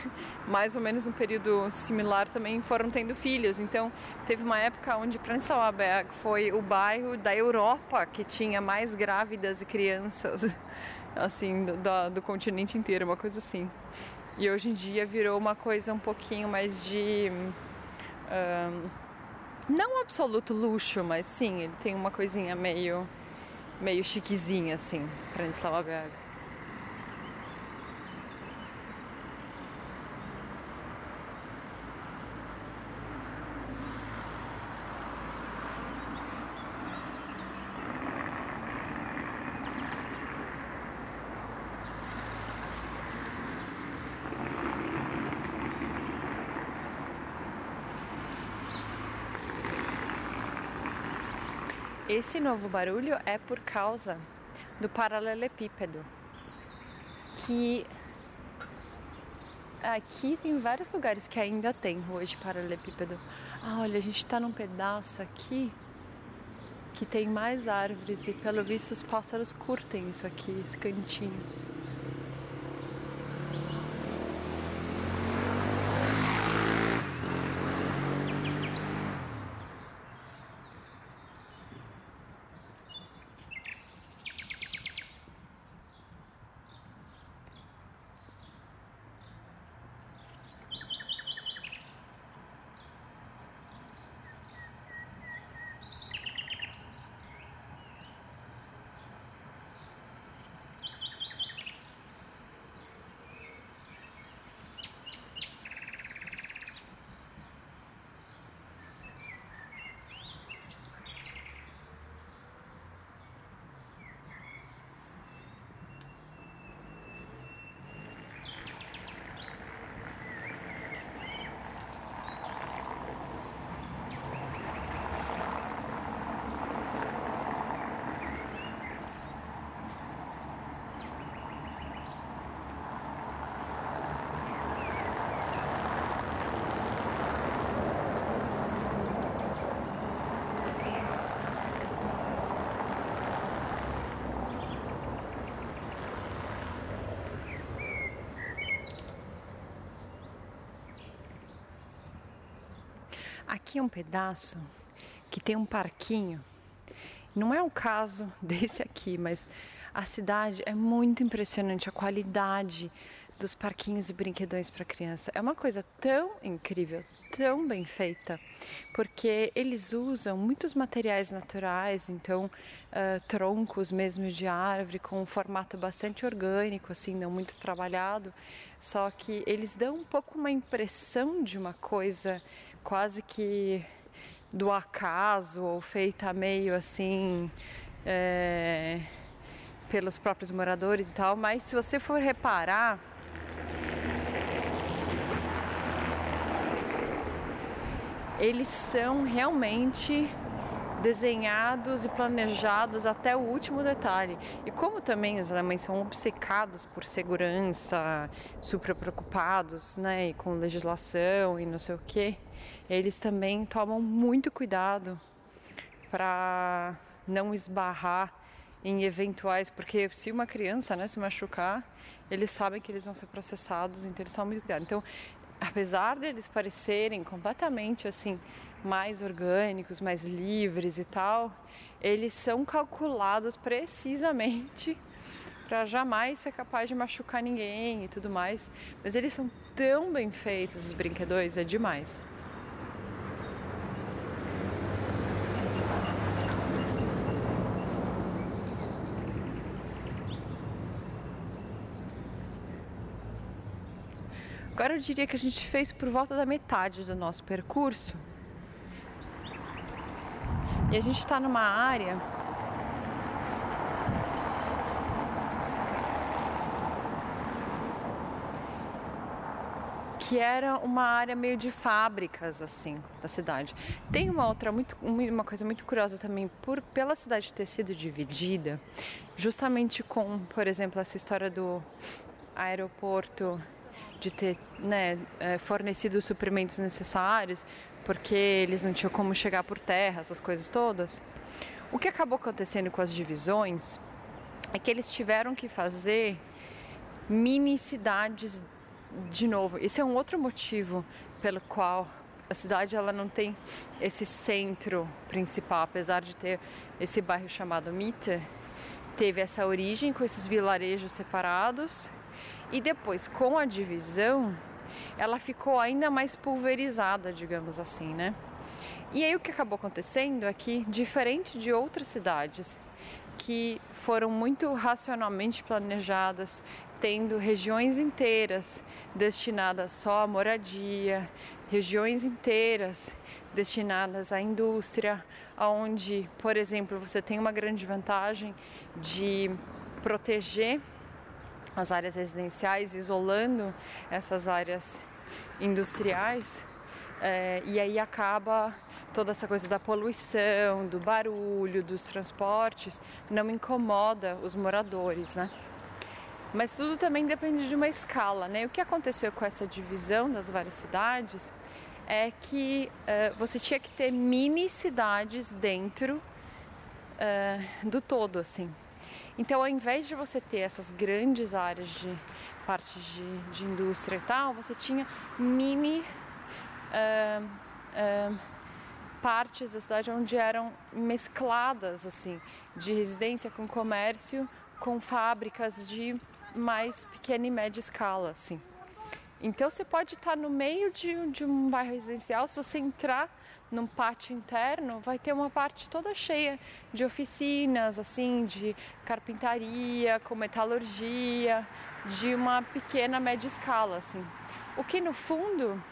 mais ou menos um período similar também foram tendo filhos. Então teve uma época onde Prenzlauer foi o bairro da Europa que tinha mais grávidas e crianças assim do, do, do continente inteiro, uma coisa assim. E hoje em dia virou uma coisa um pouquinho mais de não absoluto luxo, mas sim, ele tem uma coisinha meio meio chiquezinha assim, Prenzlauer Berg. Esse novo barulho é por causa do paralelepípedo, que aqui tem vários lugares que ainda tem de paralelepípedo. Ah, olha, a gente está num pedaço aqui que tem mais árvores e pelo visto os pássaros curtem isso aqui, esse cantinho. Aqui um pedaço que tem um parquinho. Não é o caso desse aqui, mas a cidade é muito impressionante, a qualidade dos parquinhos e brinquedões para criança. É uma coisa tão incrível, tão bem feita, porque eles usam muitos materiais naturais, então uh, troncos mesmo de árvore com um formato bastante orgânico, assim, não muito trabalhado, só que eles dão um pouco uma impressão de uma coisa quase que do acaso ou feita meio assim é, pelos próprios moradores e tal, mas se você for reparar eles são realmente desenhados e planejados até o último detalhe. E como também os alemães são obcecados por segurança, super preocupados, né, e com legislação e não sei o que, eles também tomam muito cuidado para não esbarrar em eventuais, porque se uma criança né, se machucar, eles sabem que eles vão ser processados, então eles tomam muito cuidado. Então, apesar deles parecerem completamente assim mais orgânicos, mais livres e tal, eles são calculados precisamente para jamais ser capaz de machucar ninguém e tudo mais. Mas eles são tão bem feitos, os brinquedos, é demais. Agora eu diria que a gente fez por volta da metade do nosso percurso. E a gente está numa área que era uma área meio de fábricas assim da cidade. Tem uma outra muito uma coisa muito curiosa também por pela cidade ter sido dividida, justamente com, por exemplo, essa história do aeroporto de ter né, é, fornecido os suprimentos necessários, porque eles não tinham como chegar por terra, essas coisas todas. O que acabou acontecendo com as divisões é que eles tiveram que fazer mini cidades de novo. Esse é um outro motivo pelo qual a cidade ela não tem esse centro principal, apesar de ter esse bairro chamado Mitte, teve essa origem com esses vilarejos separados e depois com a divisão ela ficou ainda mais pulverizada, digamos assim, né? E aí o que acabou acontecendo é que, diferente de outras cidades que foram muito racionalmente planejadas, tendo regiões inteiras destinadas só à moradia, regiões inteiras destinadas à indústria, onde, por exemplo, você tem uma grande vantagem de proteger as áreas residenciais, isolando essas áreas industriais, É, e aí acaba toda essa coisa da poluição, do barulho, dos transportes, não incomoda os moradores, né? Mas tudo também depende de uma escala, né? O que aconteceu com essa divisão das várias cidades é que uh, você tinha que ter mini cidades dentro uh, do todo, assim. Então, ao invés de você ter essas grandes áreas de partes de, de indústria e tal, você tinha mini uh, uh, partes da cidade onde eram mescladas, assim, de residência com comércio, com fábricas de mais pequena e média escala, assim. Então você pode estar no meio de, de um bairro residencial, se você entrar num pátio interno, vai ter uma parte toda cheia de oficinas, assim, de carpintaria, com metalurgia, de uma pequena média escala, assim. O que no fundo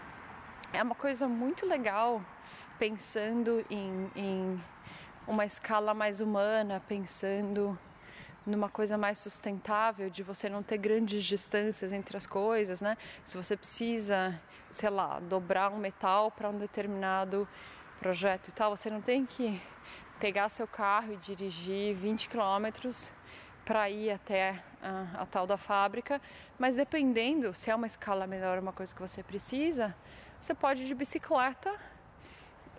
é uma coisa muito legal, pensando em, em uma escala mais humana, pensando numa coisa mais sustentável, de você não ter grandes distâncias entre as coisas, né? Se você precisa, sei lá, dobrar um metal para um determinado projeto e tal, você não tem que pegar seu carro e dirigir 20 quilômetros para ir até a, a, tal da fábrica, mas dependendo se é uma escala menor, uma coisa que você precisa, você pode ir de bicicleta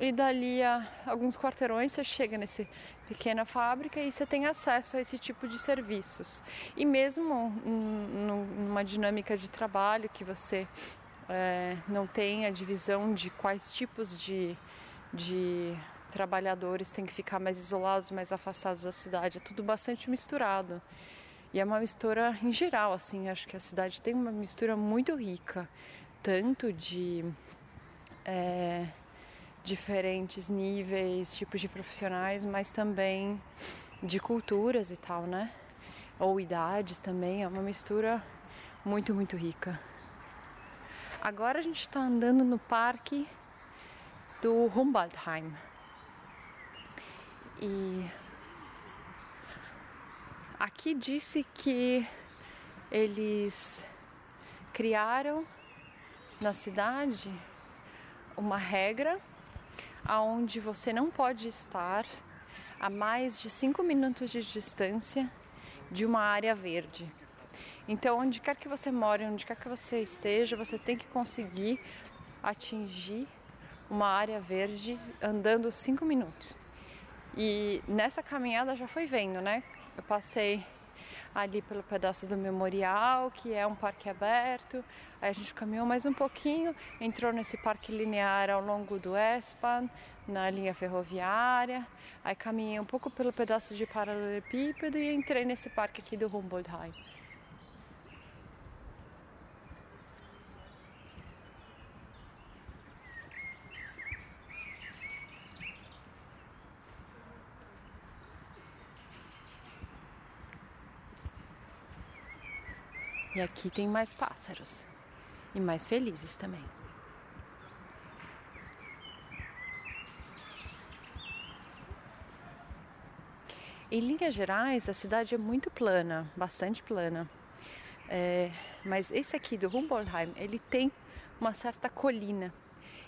e dali a alguns quarteirões você chega nessa pequena fábrica e você tem acesso a esse tipo de serviços. E mesmo numa dinâmica de trabalho que você é, não tem a divisão de quais tipos de, de trabalhadores têm que ficar mais isolados, mais afastados da cidade, é tudo bastante misturado. E é uma mistura em geral, assim, acho que a cidade tem uma mistura muito rica, tanto de. É, diferentes níveis, tipos de profissionais, mas também de culturas e tal, né? Ou idades também, é uma mistura muito, muito rica. Agora a gente está andando no parque do Humboldtheim. E aqui disse que eles criaram na cidade uma regra aonde você não pode estar a mais de 5 minutos de distância de uma área verde. Então, onde quer que você more, onde quer que você esteja, você tem que conseguir atingir uma área verde andando 5 minutos. E nessa caminhada já foi vendo, né? Eu passei ali pelo pedaço do memorial, que é um parque aberto. Aí a gente caminhou mais um pouquinho, entrou nesse parque linear ao longo do Espan, na linha ferroviária. Aí caminhei um pouco pelo pedaço de paralelepípedo e entrei nesse parque aqui do Humboldt High. E aqui tem mais pássaros e mais felizes também. Em linhas gerais, a cidade é muito plana, bastante plana. É, mas esse aqui do Humboldtheim, ele tem uma certa colina.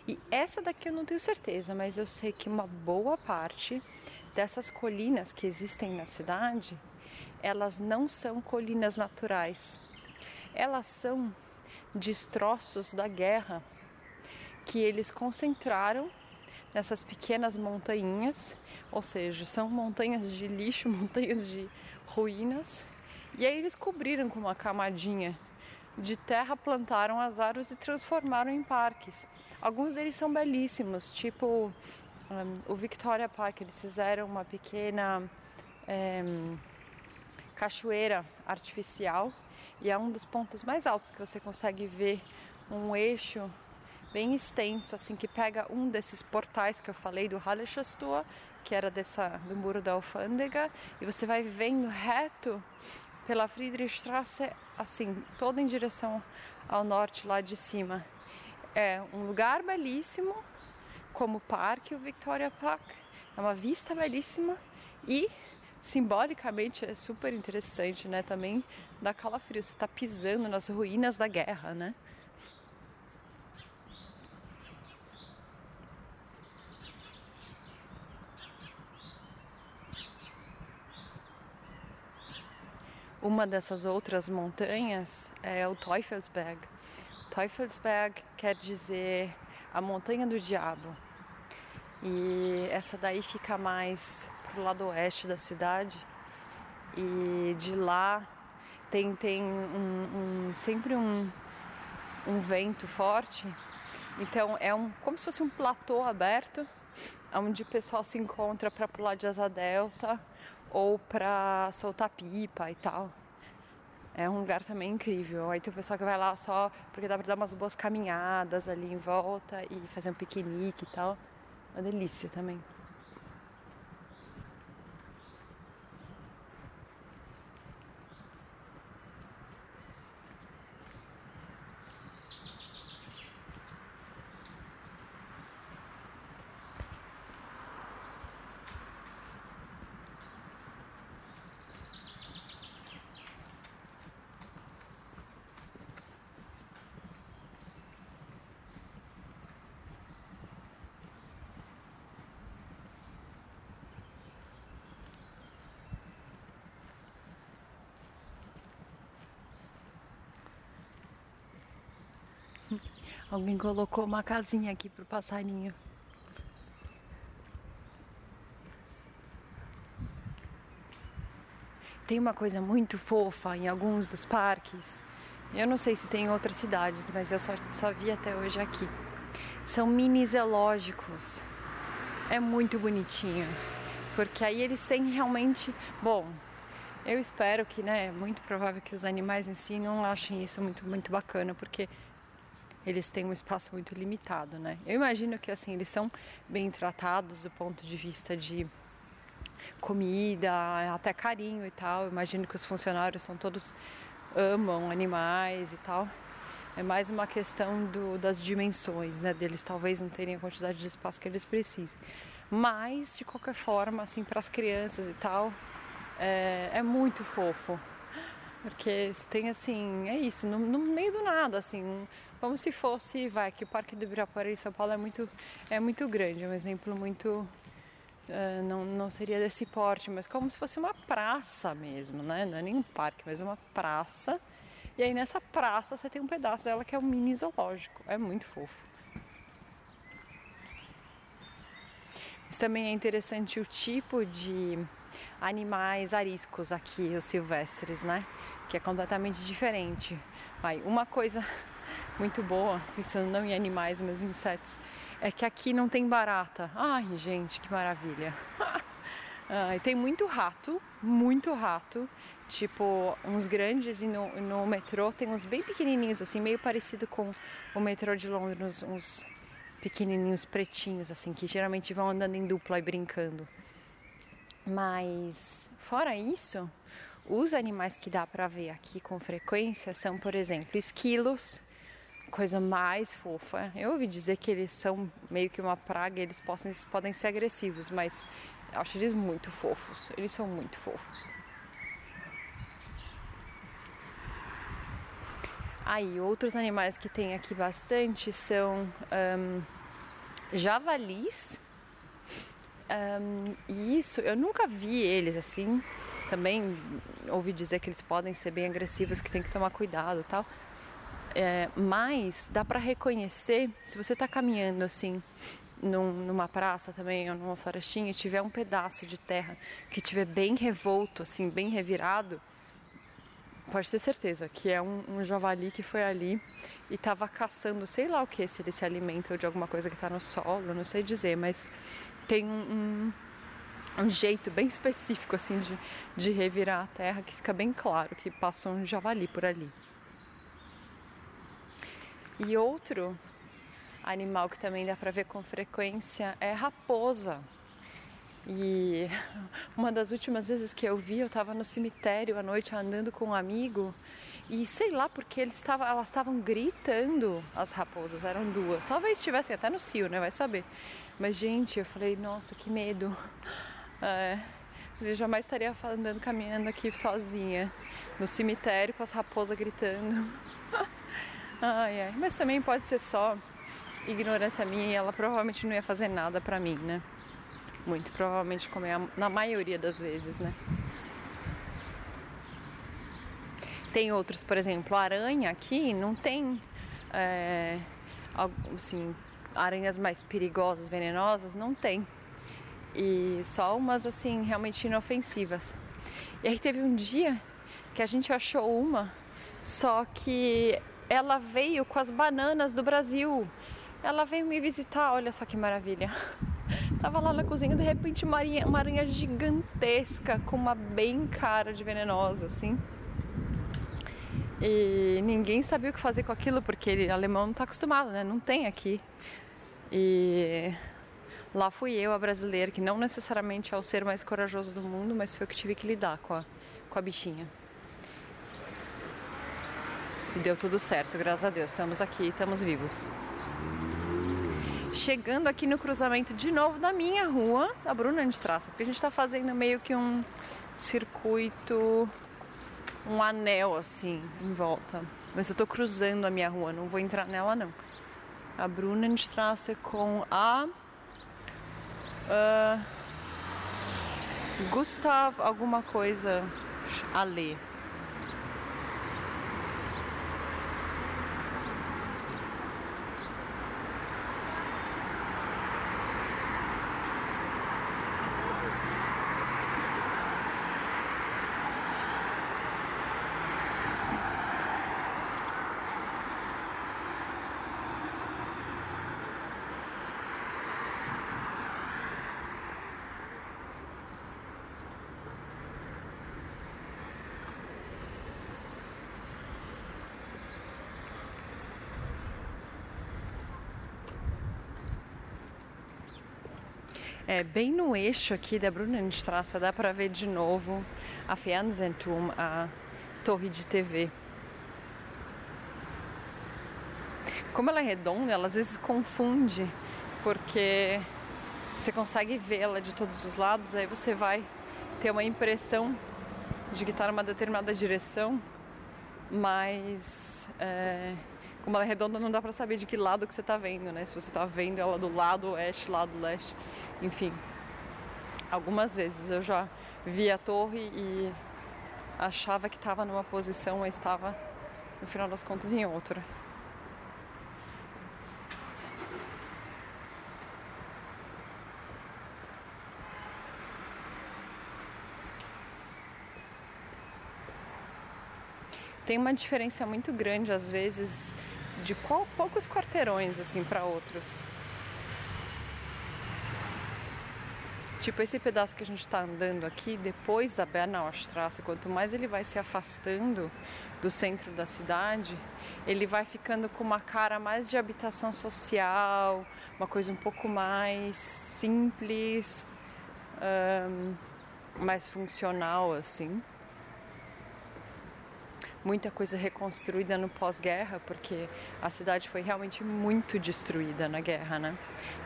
E essa daqui eu não tenho certeza, mas eu sei que uma boa parte dessas colinas que existem na cidade, elas não são colinas naturais elas são destroços da guerra que eles concentraram nessas pequenas montanhas, ou seja, são montanhas de lixo, montanhas de ruínas, e aí eles cobriram com uma camadinha de terra, plantaram as árvores e transformaram em parques. Alguns deles são belíssimos, tipo um, o Victoria Park, eles fizeram uma pequena um, cachoeira artificial e é um dos pontos mais altos que você consegue ver um eixo bem extenso, assim, que pega um desses portais que eu falei do Halleschusstor, que era dessa, do muro da alfândega, e você vai vendo reto pela Friedrichstrasse, assim, toda em direção ao norte lá de cima. É um lugar belíssimo, como parque, o Victoria Park, é uma vista belíssima e simbolicamente é super interessante, né? Também dá calafrio, você está pisando nas ruínas da guerra, né? Uma dessas outras montanhas é o Teufelsberg. Teufelsberg quer dizer a montanha do diabo. E essa daí fica mais pro lado oeste da cidade. E de lá tem, tem um, um, sempre um, um vento forte. Então é um, como se fosse um platô aberto, onde o pessoal se encontra para pular de asa delta ou para soltar pipa e tal. É um lugar também incrível. Aí tem o pessoal que vai lá só porque dá para dar umas boas caminhadas ali em volta e fazer um piquenique e tal. Uma delícia também. Alguém colocou uma casinha aqui pro passarinho. Tem uma coisa muito fofa em alguns dos parques. Eu não sei se tem em outras cidades, mas eu só, só vi até hoje aqui. São mini zoológicos. É muito bonitinho. Porque aí eles têm realmente. Bom, eu espero que, né? É muito provável que os animais em si não achem isso muito, muito bacana, porque eles têm um espaço muito limitado, né? Eu imagino que assim eles são bem tratados do ponto de vista de comida, até carinho e tal. Eu imagino que os funcionários são todos amam animais e tal. É mais uma questão do, das dimensões, né? Deles talvez não terem a quantidade de espaço que eles precisem. Mas, de qualquer forma, assim, para as crianças e tal, é, é muito fofo. Porque você tem assim, é isso, no, no meio do nada, assim, como se fosse, vai, que o Parque do Ibirapuera em São Paulo é muito, é muito grande, é um exemplo muito, uh, não, não seria desse porte, mas como se fosse uma praça mesmo, né? Não é nem um parque, mas uma praça. E aí nessa praça você tem um pedaço dela que é um mini zoológico, é muito fofo. Mas também é interessante o tipo de animais ariscos aqui, os silvestres, né? Que é completamente diferente. Vai, uma coisa muito boa, pensando não em animais, mas em insetos, é que aqui não tem barata. Ai, gente, que maravilha. Ai, tem muito rato, muito rato, tipo uns grandes e no, no metrô tem uns bem pequenininhos, assim, meio parecido com o metrô de Londres, uns pequenininhos pretinhos, assim, que geralmente vão andando em dupla e brincando. Mas fora isso, os animais que dá para ver aqui com frequência são, por exemplo, esquilos, coisa mais fofa. Eu ouvi dizer que eles são meio que uma praga, eles podem, podem ser agressivos, mas acho eles muito fofos. Eles são muito fofos. Aí, outros animais que tem aqui bastante são um, javalis um, e isso, eu nunca vi eles assim. Também ouvi dizer que eles podem ser bem agressivos, que tem que tomar cuidado tal. É, mas dá para reconhecer, se você está caminhando assim, num, numa praça também, ou numa florestinha, e tiver um pedaço de terra que tiver bem revolto, assim, bem revirado, pode ter certeza que é um, um javali que foi ali e estava caçando, sei lá o que, se ele se alimenta de alguma coisa que está no solo, não sei dizer, mas tem um, um jeito bem específico assim de, de revirar a terra que fica bem claro que passou um javali por ali. E outro animal que também dá para ver com frequência é raposa. E uma das últimas vezes que eu vi, eu estava no cemitério à noite andando com um amigo e sei lá porque eles tavam, elas estavam gritando, as raposas, eram duas. Talvez estivessem até no cio, né? Vai saber. Mas, gente, eu falei, nossa, que medo. É, eu jamais estaria andando, caminhando aqui sozinha, no cemitério com as raposas gritando. ai, ai. Mas também pode ser só ignorância minha e ela provavelmente não ia fazer nada pra mim, né? Muito provavelmente, como é na maioria das vezes, né? Tem outros, por exemplo, aranha aqui não tem, é, assim, aranhas mais perigosas, venenosas, não tem. E só umas, assim, realmente inofensivas. E aí teve um dia que a gente achou uma, só que ela veio com as bananas do Brasil. Ela veio me visitar, olha só que maravilha. Tava lá na cozinha, de repente uma aranha, uma aranha gigantesca com uma bem cara de venenosa, assim. E ninguém sabia o que fazer com aquilo, porque ele, alemão não tá acostumado, né? Não tem aqui. E lá fui eu, a brasileira, que não necessariamente é o ser mais corajoso do mundo, mas foi eu que tive que lidar com a, com a bichinha. E deu tudo certo, graças a Deus. Estamos aqui, estamos vivos. Chegando aqui no cruzamento de novo da minha rua, a Bruna de Traça, porque a gente está fazendo meio que um circuito, um anel assim em volta. Mas eu estou cruzando a minha rua, não vou entrar nela não. A Traça com a. Uh, Gustav alguma coisa a É, bem no eixo aqui da Brunnenstraße dá para ver de novo a Fernsehturm, a torre de TV. Como ela é redonda, ela às vezes confunde, porque você consegue vê-la de todos os lados, aí você vai ter uma impressão de que está numa determinada direção, mas é, é redonda, não dá para saber de que lado que você está vendo, né? Se você está vendo ela do lado oeste, lado leste, enfim. Algumas vezes eu já vi a torre e achava que estava numa posição, mas estava, no final das contas, em outra. Tem uma diferença muito grande, às vezes, de poucos quarteirões assim para outros. Tipo, esse pedaço que a gente está andando aqui, depois da Bernaustrasse, quanto mais ele vai se afastando do centro da cidade, ele vai ficando com uma cara mais de habitação social, uma coisa um pouco mais simples, um, mais funcional, assim muita coisa reconstruída no pós-guerra, porque a cidade foi realmente muito destruída na guerra, né?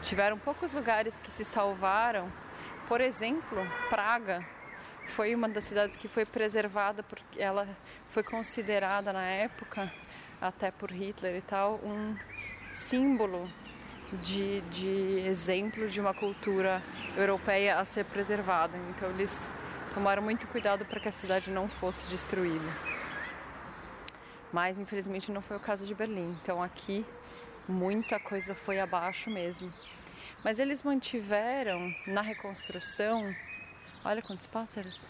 Tiveram poucos lugares que se salvaram. Por exemplo, Praga foi uma das cidades que foi preservada porque ela foi considerada na época, até por Hitler e tal, um símbolo de, de exemplo de uma cultura europeia a ser preservada. Então eles tomaram muito cuidado para que a cidade não fosse destruída mas infelizmente não foi o caso de Berlim. Então aqui muita coisa foi abaixo mesmo. Mas eles mantiveram na reconstrução, olha quantos pássaros.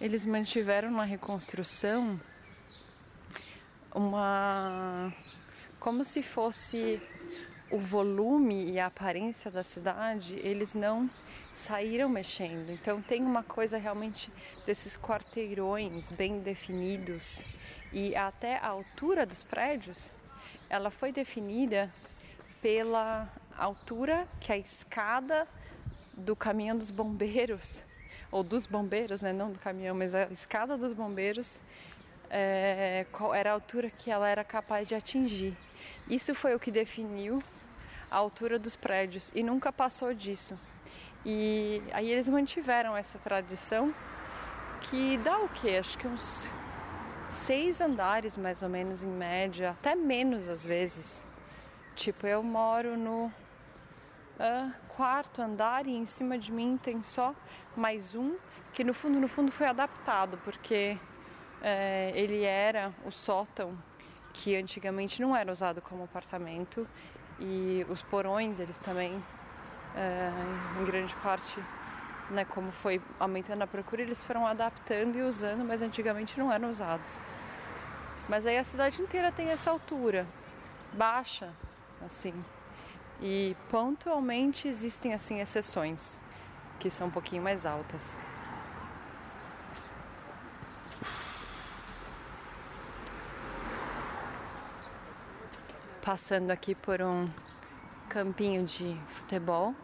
Eles mantiveram na reconstrução uma como se fosse o volume e a aparência da cidade, eles não saíram mexendo. Então tem uma coisa realmente desses quarteirões bem definidos e até a altura dos prédios, ela foi definida pela altura que a escada do caminhão dos bombeiros ou dos bombeiros, né, não do caminhão, mas a escada dos bombeiros, é, qual era a altura que ela era capaz de atingir. Isso foi o que definiu a altura dos prédios e nunca passou disso. E aí eles mantiveram essa tradição que dá o quê? Acho que uns seis andares mais ou menos em média, até menos às vezes. Tipo, eu moro no uh, quarto andar e em cima de mim tem só mais um que no fundo, no fundo foi adaptado porque uh, ele era o sótão que antigamente não era usado como apartamento e os porões eles também uh, em grande parte né, como foi aumentando a procura, eles foram adaptando e usando, mas antigamente não eram usados. Mas aí a cidade inteira tem essa altura baixa, assim. E pontualmente existem assim exceções que são um pouquinho mais altas. Passando aqui por um campinho de futebol.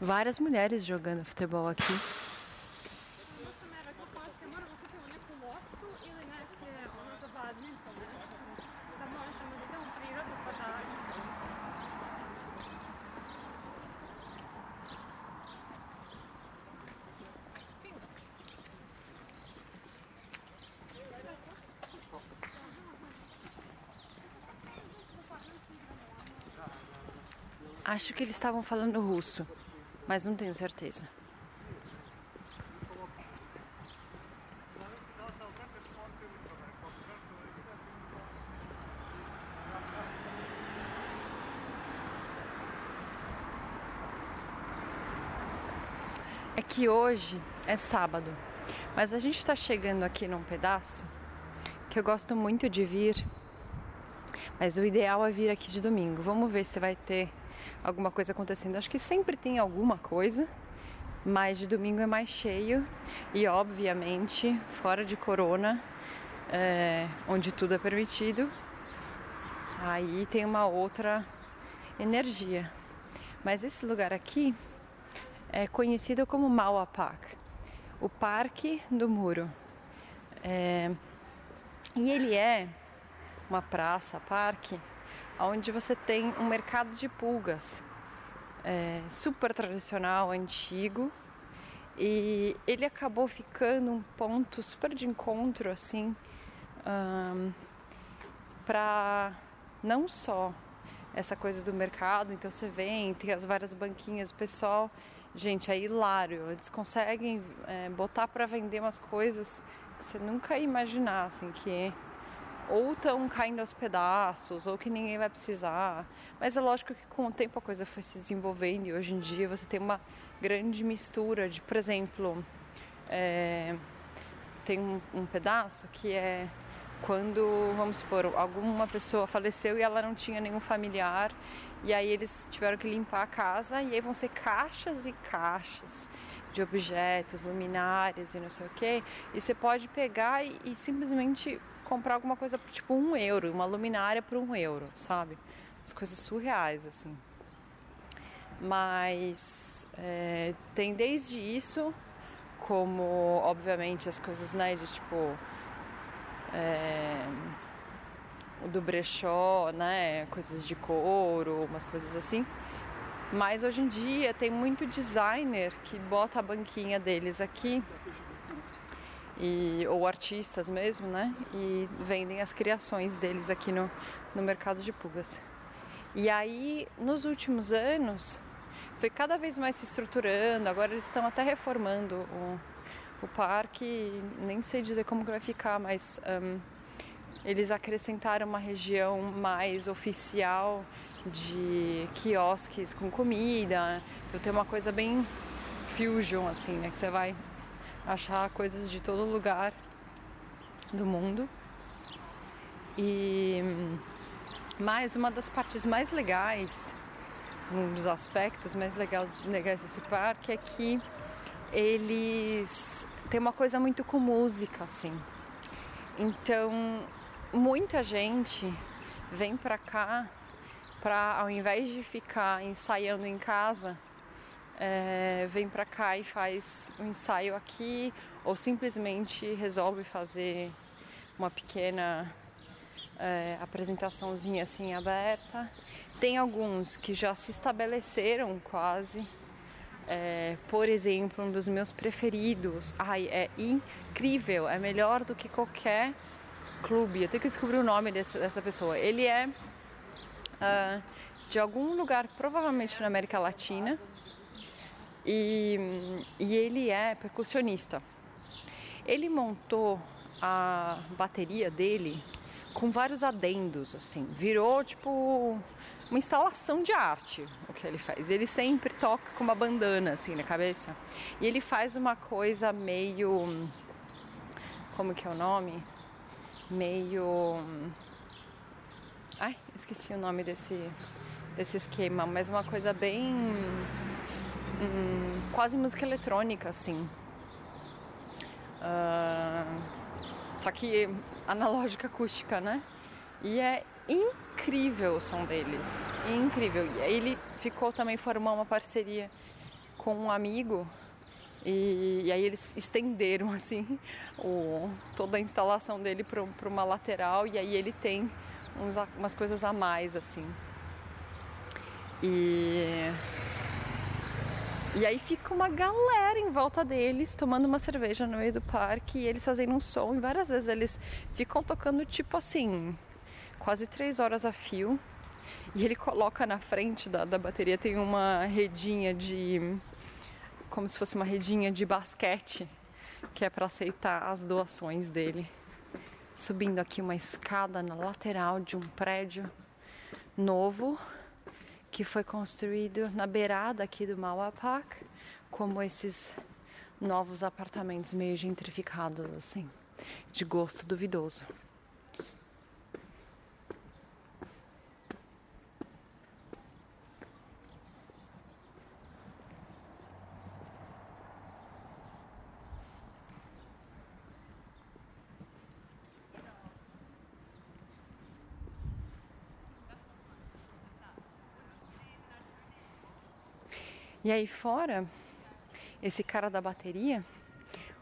Várias mulheres jogando futebol aqui. Acho que eles estavam falando russo mas não tenho certeza. É que hoje é sábado, mas a gente está chegando aqui num pedaço que eu gosto muito de vir, mas o ideal é vir aqui de domingo. Vamos ver se vai ter alguma coisa acontecendo. Acho que sempre tem alguma coisa, mas de domingo é mais cheio e, obviamente, fora de corona, é, onde tudo é permitido, aí tem uma outra energia. Mas esse lugar aqui é conhecido como Mauapak, o Parque do Muro. É, e ele é uma praça, parque, onde você tem um mercado de pulgas é, super tradicional, antigo. E ele acabou ficando um ponto super de encontro, assim, um, para não só essa coisa do mercado, então você vem, tem as várias banquinhas, pessoal, gente, é hilário, eles conseguem é, botar para vender umas coisas que você nunca ia imaginar, assim, que ou estão caindo aos pedaços, ou que ninguém vai precisar. Mas é lógico que com o tempo a coisa foi se desenvolvendo e hoje em dia você tem uma grande mistura de, por exemplo, é, tem um, um pedaço que é quando, vamos supor, alguma pessoa faleceu e ela não tinha nenhum familiar, e aí eles tiveram que limpar a casa, e aí vão ser caixas e caixas de objetos, luminárias e não sei o que, e você pode pegar e, e simplesmente comprar alguma coisa por tipo um euro, uma luminária por um euro, sabe? As coisas surreais, assim. Mas é, tem desde isso, como obviamente as coisas, né, de tipo. É, do brechó, né, coisas de couro, umas coisas assim. Mas hoje em dia tem muito designer que bota a banquinha deles aqui e, ou artistas mesmo, né? E vendem as criações deles aqui no, no mercado de pulgas. E aí, nos últimos anos, foi cada vez mais se estruturando. Agora eles estão até reformando o, o parque. Nem sei dizer como que vai ficar, mas um, eles acrescentaram uma região mais oficial de quiosques com comida. Então tem uma coisa bem fusion, assim, né? Que você vai achar coisas de todo lugar do mundo. E mais uma das partes mais legais, um dos aspectos mais legais, legais desse parque é que eles têm uma coisa muito com música, assim. Então, muita gente vem pra cá para ao invés de ficar ensaiando em casa, é, vem para cá e faz um ensaio aqui ou simplesmente resolve fazer uma pequena é, apresentaçãozinha assim aberta. Tem alguns que já se estabeleceram quase. É, por exemplo, um dos meus preferidos. Ai, é incrível, é melhor do que qualquer clube. Eu tenho que descobrir o nome dessa, dessa pessoa. Ele é uh, de algum lugar, provavelmente na América Latina, e, e ele é percussionista. Ele montou a bateria dele com vários adendos, assim. Virou tipo uma instalação de arte o que ele faz. Ele sempre toca com uma bandana assim na cabeça. E ele faz uma coisa meio. Como que é o nome? Meio. Ai, esqueci o nome desse, desse esquema, mas uma coisa bem hum, quase música eletrônica, assim. Uh, só que analógica acústica, né? E é incrível o som deles, incrível. E aí ele ficou também formando uma parceria com um amigo e, e aí eles estenderam assim o, toda a instalação dele para uma lateral e aí ele tem uns, umas coisas a mais assim. E e aí fica uma galera em volta deles tomando uma cerveja no meio do parque e eles fazendo um som. E várias vezes eles ficam tocando tipo assim, quase três horas a fio. E ele coloca na frente da, da bateria, tem uma redinha de. como se fosse uma redinha de basquete, que é para aceitar as doações dele. Subindo aqui uma escada na lateral de um prédio novo que foi construído na beirada aqui do Mauá Park, como esses novos apartamentos meio gentrificados assim, de gosto duvidoso. E aí fora, esse cara da bateria,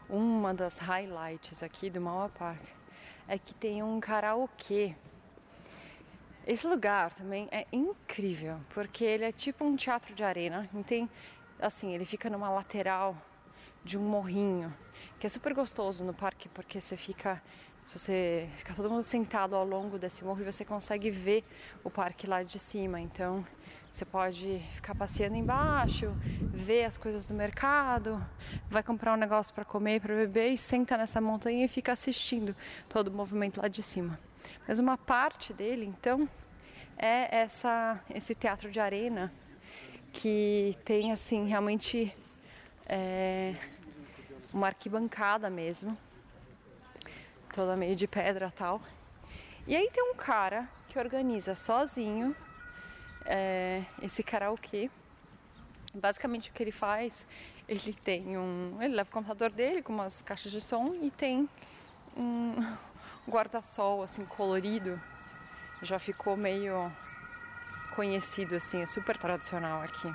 uma das highlights aqui do Mauá Park é que tem um karaokê. Esse lugar também é incrível, porque ele é tipo um teatro de arena. Tem, assim, ele fica numa lateral de um morrinho, que é super gostoso no parque, porque você fica se você ficar todo mundo sentado ao longo desse morro, você consegue ver o parque lá de cima. Então, você pode ficar passeando embaixo, ver as coisas do mercado, vai comprar um negócio para comer, para beber e senta nessa montanha e fica assistindo todo o movimento lá de cima. Mas uma parte dele, então, é essa esse teatro de arena que tem assim realmente é, uma arquibancada mesmo toda meio de pedra tal. E aí tem um cara que organiza sozinho é, esse karaokê. Basicamente o que ele faz, ele tem um. Ele leva o computador dele com umas caixas de som e tem um guarda-sol assim colorido. Já ficou meio conhecido assim, é super tradicional aqui.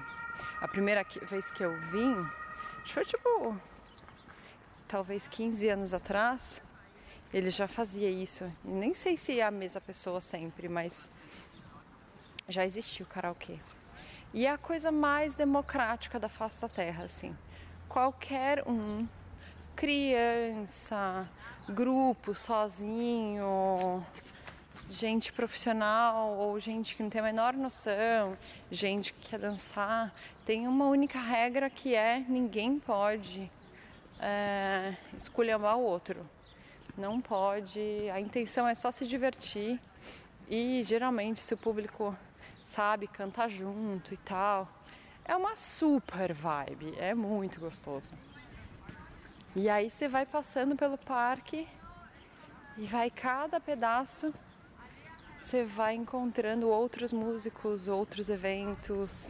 A primeira vez que eu vim, acho que foi tipo talvez 15 anos atrás, ele já fazia isso. Nem sei se é a mesma pessoa sempre, mas já existiu o karaokê. E é a coisa mais democrática da face da terra, assim. Qualquer um, criança, grupo, sozinho, gente profissional ou gente que não tem a menor noção, gente que quer dançar, tem uma única regra que é ninguém pode é, esculhambar o outro não pode. A intenção é só se divertir e geralmente se o público sabe cantar junto e tal, é uma super vibe, é muito gostoso. E aí você vai passando pelo parque e vai cada pedaço você vai encontrando outros músicos, outros eventos.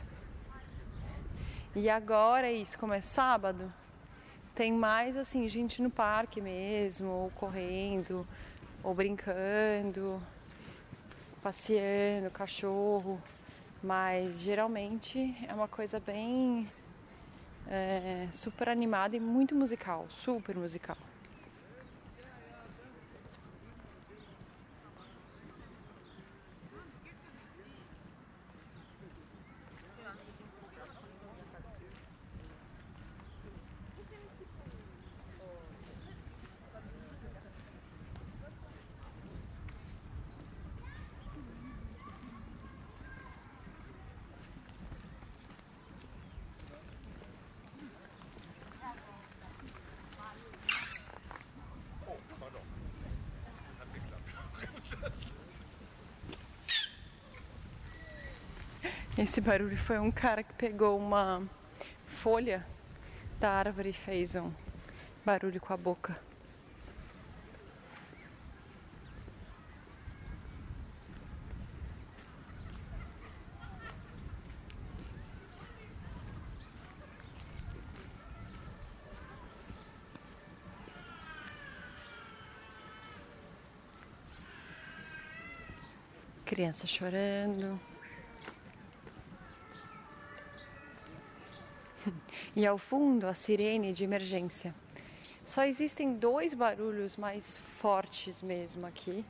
E agora é isso, como é sábado, tem mais assim, gente no parque mesmo, ou correndo, ou brincando, passeando, cachorro. Mas geralmente é uma coisa bem é, super animada e muito musical, super musical. Esse barulho foi um cara que pegou uma folha da árvore e fez um barulho com a boca. Criança chorando. E ao fundo a sirene de emergência. Só existem dois barulhos mais fortes mesmo aqui,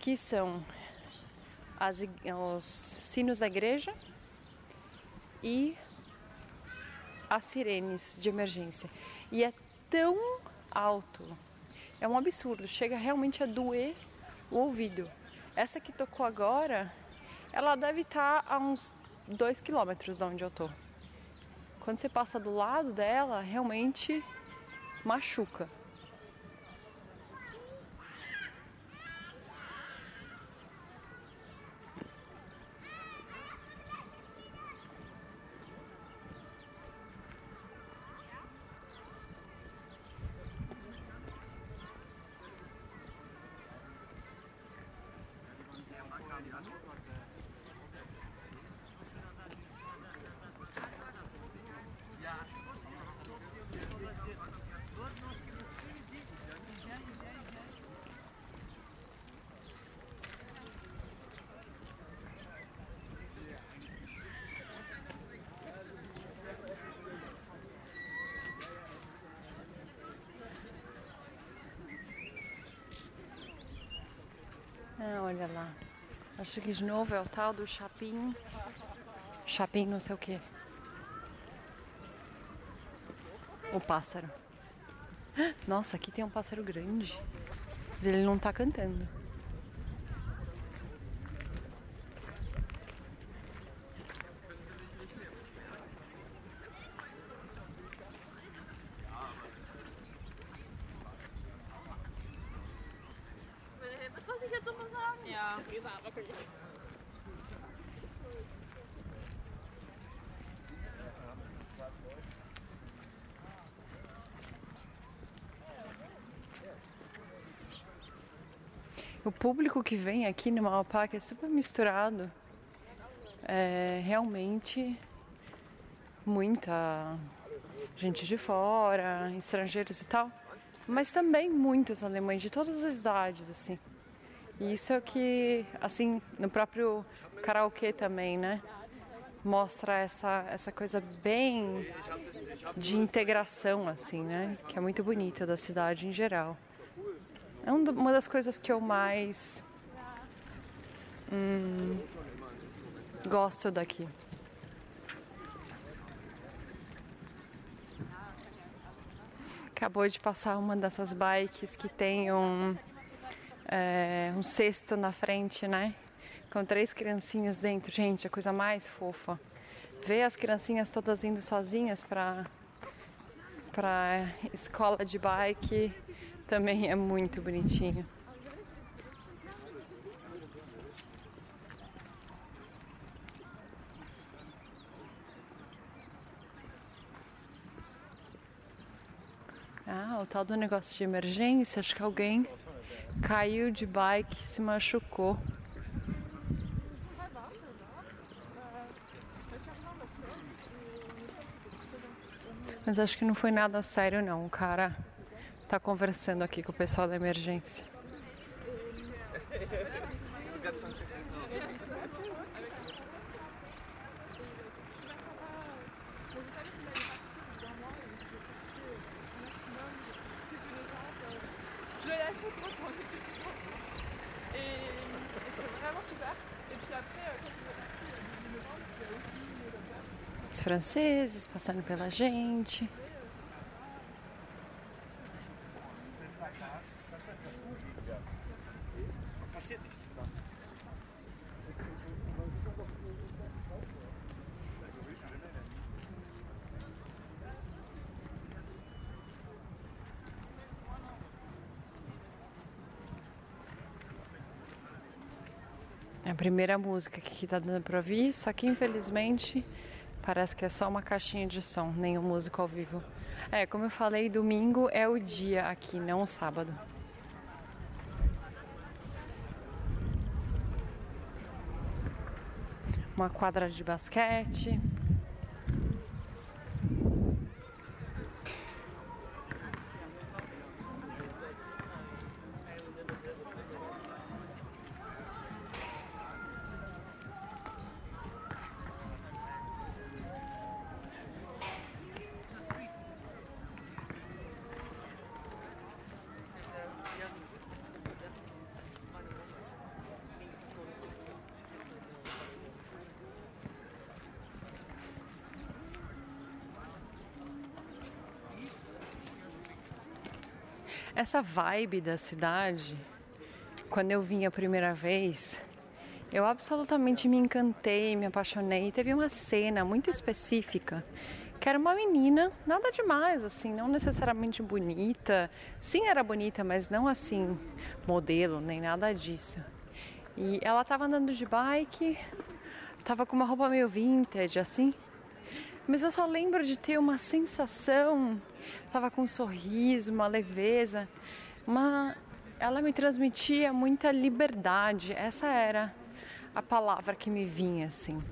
que são as, os sinos da igreja e as sirenes de emergência. E é tão alto, é um absurdo, chega realmente a doer o ouvido. Essa que tocou agora, ela deve estar a uns dois quilômetros de onde eu tô quando você passa do lado dela, realmente machuca. Ah, olha lá. Acho que de novo é o tal do chapim. Chapim não sei o que. O pássaro. Nossa, aqui tem um pássaro grande. Mas ele não tá cantando. O público que vem aqui no Malapac é super misturado. É realmente muita gente de fora, estrangeiros e tal, mas também muitos alemães de todas as idades, assim. E isso é o que, assim, no próprio karaokê também, né? Mostra essa, essa coisa bem de integração, assim, né? Que é muito bonita da cidade em geral. É uma das coisas que eu mais hum, gosto daqui. Acabou de passar uma dessas bikes que tem um, é, um cesto na frente, né? Com três criancinhas dentro. Gente, a coisa mais fofa. Ver as criancinhas todas indo sozinhas para para escola de bike também é muito bonitinho. Ah, o tal do negócio de emergência, acho que alguém caiu de bike e se machucou. Mas acho que não foi nada sério não, cara está conversando aqui com o pessoal da emergência. Os franceses passando pela gente. Primeira música que tá dando pra ouvir, só que infelizmente parece que é só uma caixinha de som, nenhum músico ao vivo. É, como eu falei, domingo é o dia aqui, não o sábado. Uma quadra de basquete. Essa vibe da cidade, quando eu vim a primeira vez, eu absolutamente me encantei, me apaixonei. Teve uma cena muito específica que era uma menina, nada demais, assim, não necessariamente bonita. Sim, era bonita, mas não assim, modelo, nem nada disso. E ela tava andando de bike, tava com uma roupa meio vintage, assim. Mas eu só lembro de ter uma sensação, tava com um sorriso, uma leveza, uma ela me transmitia muita liberdade. Essa era a palavra que me vinha assim.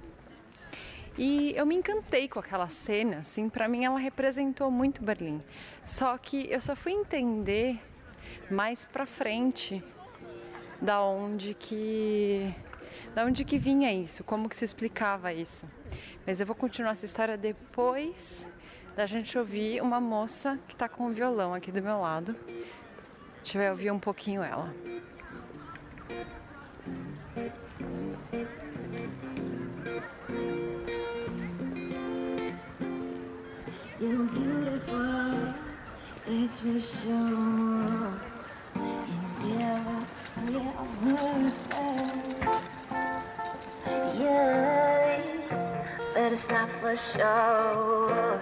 E eu me encantei com aquela cena, assim, para mim ela representou muito Berlim. Só que eu só fui entender mais para frente da onde que da onde que vinha isso, como que se explicava isso. Mas eu vou continuar essa história depois da gente ouvir uma moça que está com um violão aqui do meu lado. A gente vai ouvir um pouquinho ela. You're beautiful, for sure. For sure.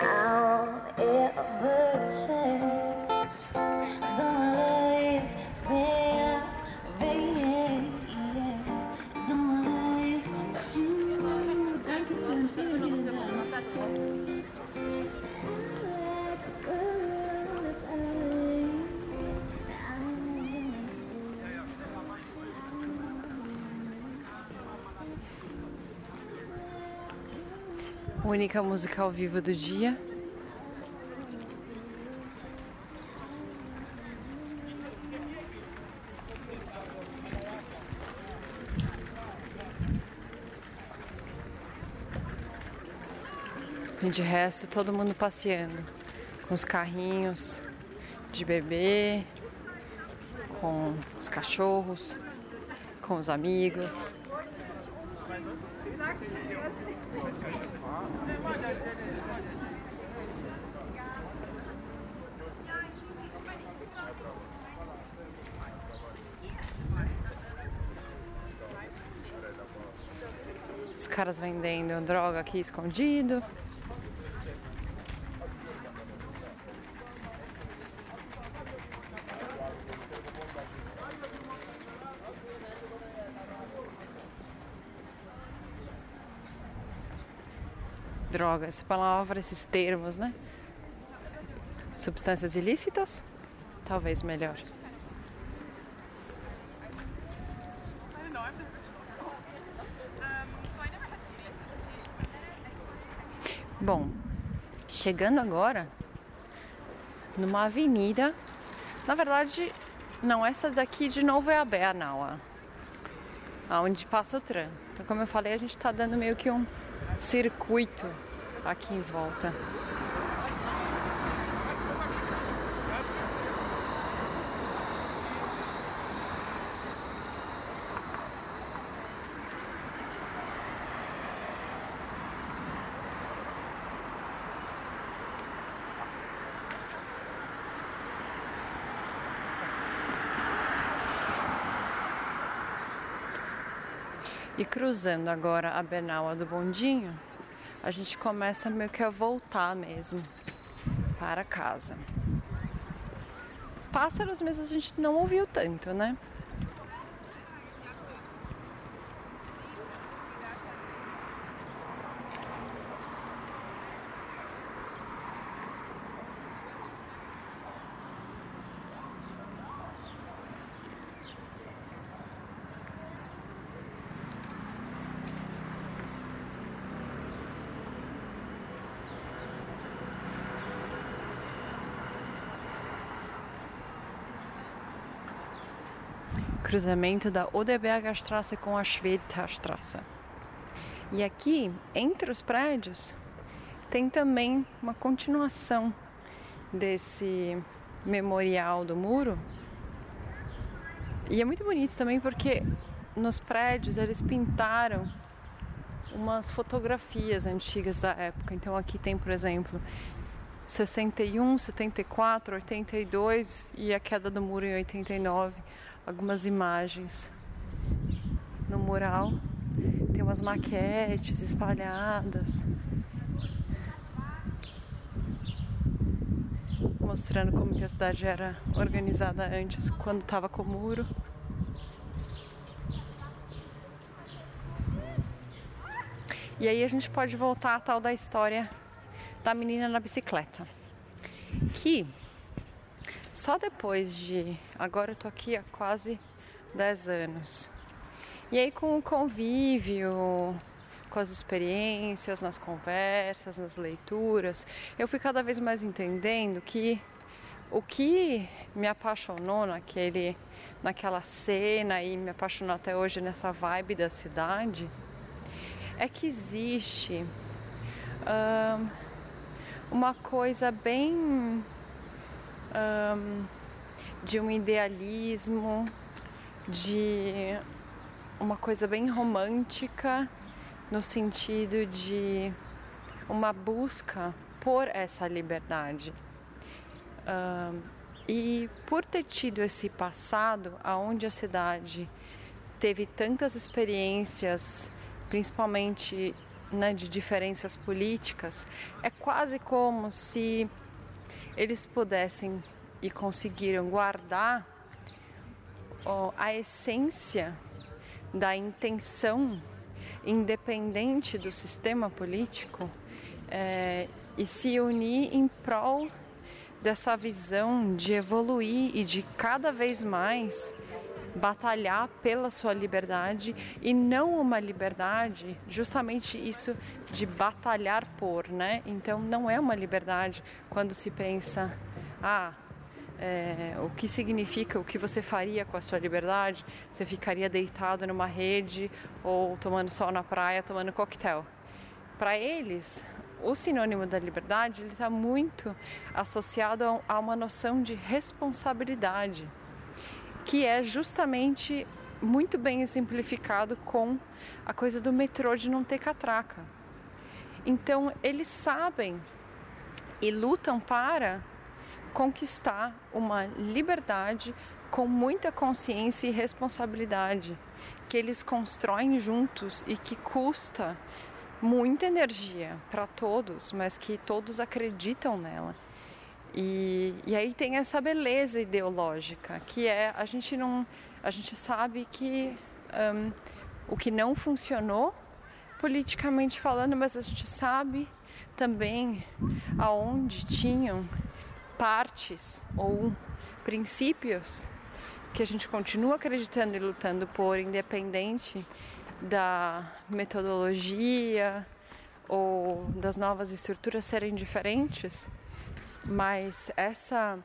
I'll ever Única música ao vivo do dia. E de resto, todo mundo passeando com os carrinhos de bebê, com os cachorros, com os amigos. Os vendendo droga aqui escondido. droga, essa palavra, esses termos, né? Substâncias ilícitas? Talvez melhor. Bom, chegando agora numa avenida, na verdade, não, essa daqui de novo é a Bernauer, aonde passa o tram. Então, como eu falei, a gente está dando meio que um circuito aqui em volta. Cruzando agora a Bernal do Bondinho, a gente começa meio que a voltar mesmo para casa. Pássaros mesmo a gente não ouviu tanto, né? Cruzamento da Oderbergerstraße com a Schwedterstraße. E aqui, entre os prédios, tem também uma continuação desse memorial do muro. E é muito bonito também porque nos prédios eles pintaram umas fotografias antigas da época. Então aqui tem, por exemplo, 61, 74, 82 e a queda do muro em 89 algumas imagens no mural. Tem umas maquetes espalhadas. Mostrando como que a cidade era organizada antes, quando estava com o muro. E aí a gente pode voltar à tal da história da menina na bicicleta. Que só depois de. Agora eu tô aqui há quase 10 anos. E aí, com o convívio, com as experiências, nas conversas, nas leituras, eu fui cada vez mais entendendo que o que me apaixonou naquele, naquela cena e me apaixonou até hoje nessa vibe da cidade é que existe uma coisa bem um, de um idealismo, de uma coisa bem romântica, no sentido de uma busca por essa liberdade. Um, e por ter tido esse passado, aonde a cidade teve tantas experiências, principalmente né, de diferenças políticas, é quase como se eles pudessem e conseguiram guardar ó, a essência da intenção independente do sistema político é, e se unir em prol dessa visão de evoluir e de cada vez mais batalhar pela sua liberdade e não uma liberdade, justamente isso de batalhar por, né? Então não é uma liberdade quando se pensa, ah, é, o que significa, o que você faria com a sua liberdade? Você ficaria deitado numa rede ou tomando sol na praia, tomando coquetel? Para eles, o sinônimo da liberdade está muito associado a uma noção de responsabilidade que é justamente muito bem exemplificado com a coisa do metrô de não ter catraca. Então, eles sabem e lutam para conquistar uma liberdade com muita consciência e responsabilidade que eles constroem juntos e que custa muita energia para todos, mas que todos acreditam nela. E, e aí tem essa beleza ideológica, que é a gente não, a gente sabe que um, o que não funcionou politicamente falando, mas a gente sabe também aonde tinham partes ou princípios que a gente continua acreditando e lutando por, independente da metodologia ou das novas estruturas serem diferentes mas essa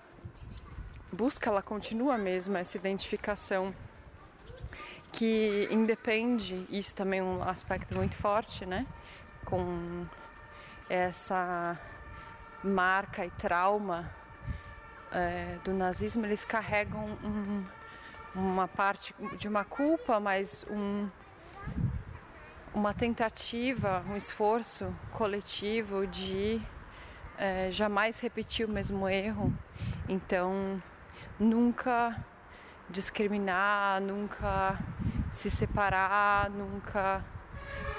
busca ela continua mesmo, essa identificação que independe, isso também é um aspecto muito forte, né? Com essa marca e trauma é, do nazismo, eles carregam um, uma parte de uma culpa, mas um, uma tentativa, um esforço coletivo de é, jamais repetir o mesmo erro. Então, nunca discriminar, nunca se separar, nunca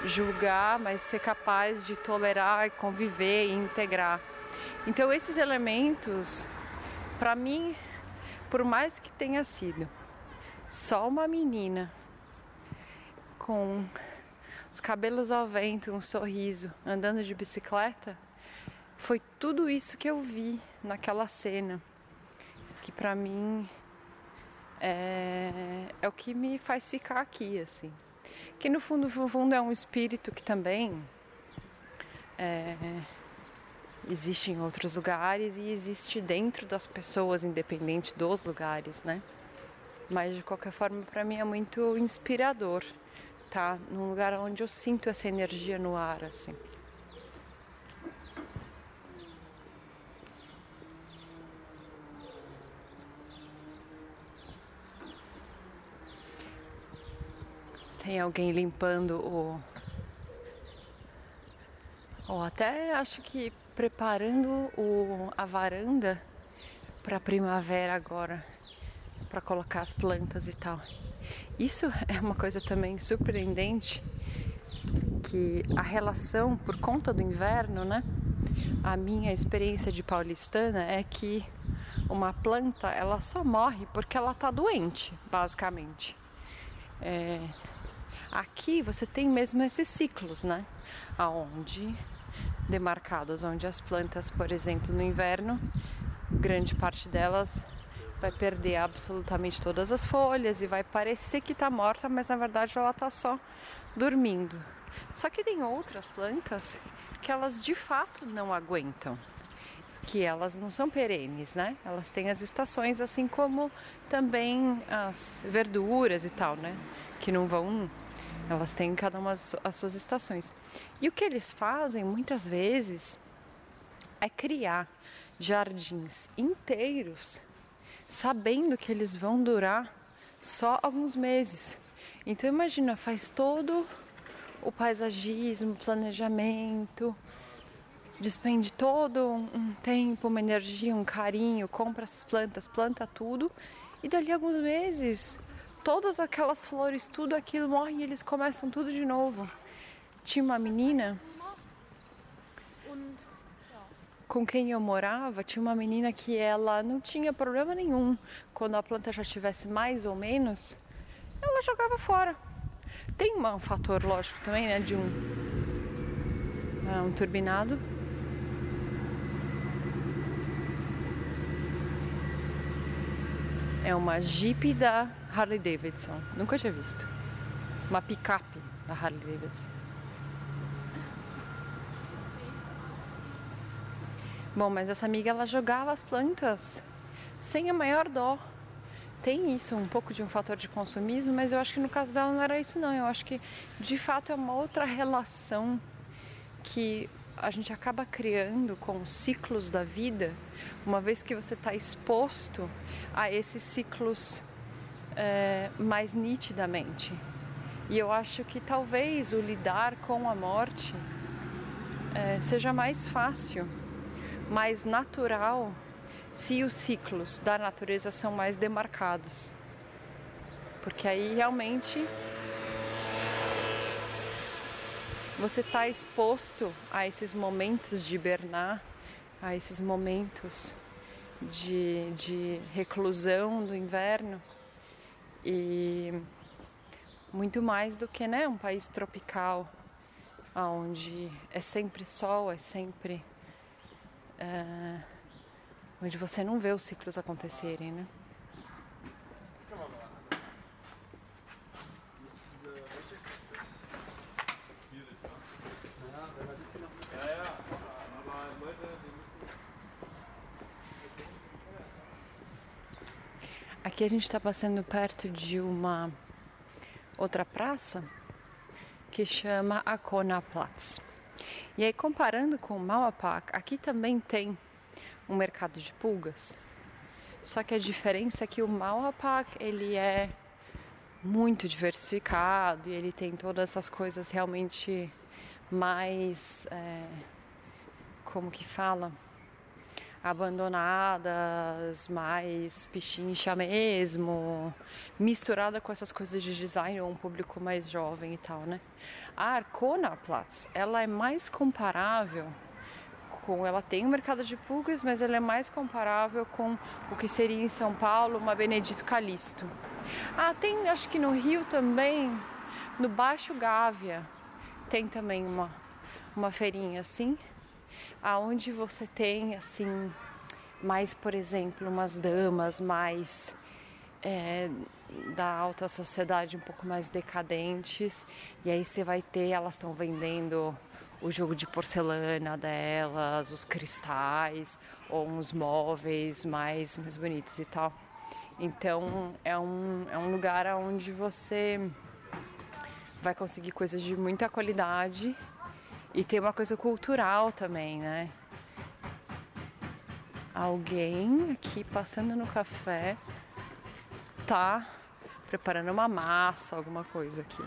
julgar, mas ser capaz de tolerar, conviver e integrar. Então esses elementos, para mim, por mais que tenha sido só uma menina com os cabelos ao vento, um sorriso, andando de bicicleta, foi tudo isso que eu vi naquela cena, que para mim é, é o que me faz ficar aqui, assim. Que no fundo, no fundo é um espírito que também é, existe em outros lugares e existe dentro das pessoas, independente dos lugares, né? Mas de qualquer forma, para mim é muito inspirador, tá? Num lugar onde eu sinto essa energia no ar, assim. Tem alguém limpando o. Ou até acho que preparando o, a varanda para primavera agora, para colocar as plantas e tal. Isso é uma coisa também surpreendente que a relação por conta do inverno, né? A minha experiência de paulistana é que uma planta ela só morre porque ela está doente, basicamente. É, Aqui você tem mesmo esses ciclos, né? Aonde demarcados, onde as plantas, por exemplo, no inverno, grande parte delas vai perder absolutamente todas as folhas e vai parecer que está morta, mas na verdade ela está só dormindo. Só que tem outras plantas que elas de fato não aguentam, que elas não são perenes, né? Elas têm as estações, assim como também as verduras e tal, né? Que não vão elas têm cada uma as suas estações. E o que eles fazem muitas vezes é criar jardins inteiros, sabendo que eles vão durar só alguns meses. Então imagina, faz todo o paisagismo, planejamento, despende todo um tempo, uma energia, um carinho, compra essas plantas, planta tudo e dali a alguns meses todas aquelas flores, tudo aquilo morre e eles começam tudo de novo. Tinha uma menina com quem eu morava, tinha uma menina que ela não tinha problema nenhum. Quando a planta já tivesse mais ou menos, ela jogava fora. Tem um fator lógico também, né, de um, né, um turbinado É uma Jeep da Harley Davidson. Nunca tinha visto. Uma picape da Harley Davidson. Bom, mas essa amiga ela jogava as plantas sem a maior dó. Tem isso, um pouco de um fator de consumismo, mas eu acho que no caso dela não era isso não. Eu acho que de fato é uma outra relação que a gente acaba criando com os ciclos da vida, uma vez que você está exposto a esses ciclos é, mais nitidamente. E eu acho que talvez o lidar com a morte é, seja mais fácil, mais natural, se os ciclos da natureza são mais demarcados. Porque aí realmente você está exposto a esses momentos de hibernar, a esses momentos de, de reclusão do inverno e muito mais do que né, um país tropical onde é sempre sol, é sempre é, onde você não vê os ciclos acontecerem, né? Aqui a gente está passando perto de uma outra praça que chama Akonaplatz. E aí comparando com o Mauapak, aqui também tem um mercado de pulgas. Só que a diferença é que o Mauapak ele é muito diversificado e ele tem todas essas coisas realmente mais é, como que fala abandonadas, mais pichincha mesmo, misturada com essas coisas de design ou um público mais jovem e tal, né? A Arcona Platz, ela é mais comparável com, ela tem um mercado de pulgas, mas ela é mais comparável com o que seria em São Paulo uma Benedito Calixto. Ah, tem, acho que no Rio também, no Baixo Gávea, tem também uma, uma feirinha assim, aonde você tem assim mais, por exemplo, umas damas mais é, da alta sociedade um pouco mais decadentes e aí você vai ter elas estão vendendo o jogo de porcelana delas, os cristais ou uns móveis mais, mais bonitos e tal. Então é um, é um lugar onde você vai conseguir coisas de muita qualidade e tem uma coisa cultural também, né? Alguém aqui passando no café tá preparando uma massa, alguma coisa aqui.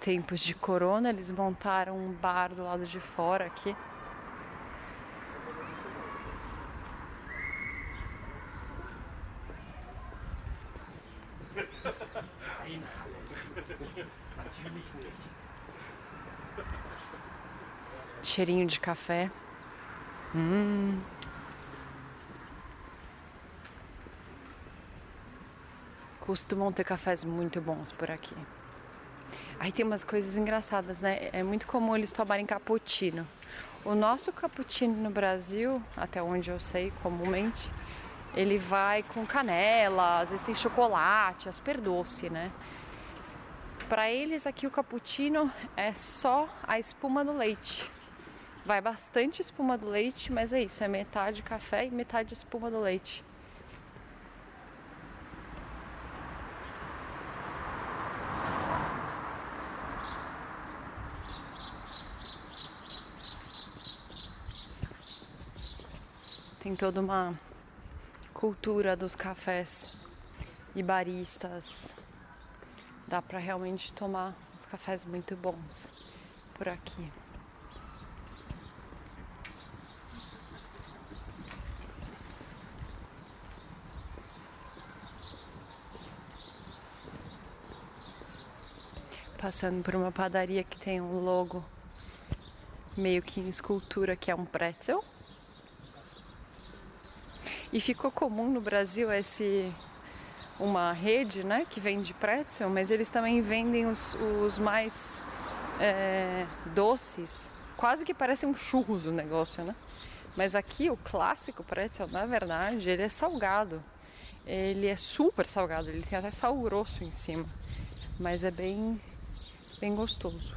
tempos de corona, eles montaram um bar do lado de fora aqui. Cheirinho de café. Hum. Costumam ter cafés muito bons por aqui. Aí tem umas coisas engraçadas, né? É muito comum eles tomarem cappuccino. O nosso cappuccino no Brasil, até onde eu sei comumente, ele vai com canela, às vezes tem chocolate, super doce, né? Para eles aqui o cappuccino é só a espuma do leite. Vai bastante espuma do leite, mas é isso, é metade café e metade espuma do leite. Tem toda uma cultura dos cafés e baristas. Dá para realmente tomar uns cafés muito bons por aqui. Passando por uma padaria que tem um logo meio que em escultura que é um pretzel. E ficou comum no Brasil esse uma rede, né, que vende pretzel, mas eles também vendem os, os mais é, doces, quase que parece um churros o negócio, né? Mas aqui o clássico pretzel, na verdade, ele é salgado. Ele é super salgado, ele tem até sal grosso em cima, mas é bem bem gostoso.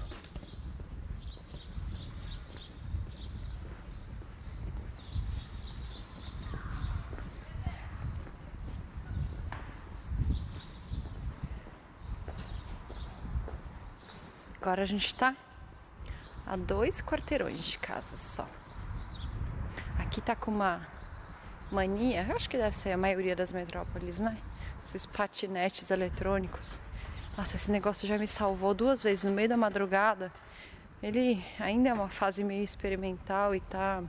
Agora a gente tá a dois quarteirões de casa só. Aqui tá com uma mania, acho que deve ser a maioria das metrópoles, né? Esses patinetes eletrônicos. Nossa, esse negócio já me salvou duas vezes no meio da madrugada. Ele ainda é uma fase meio experimental e tá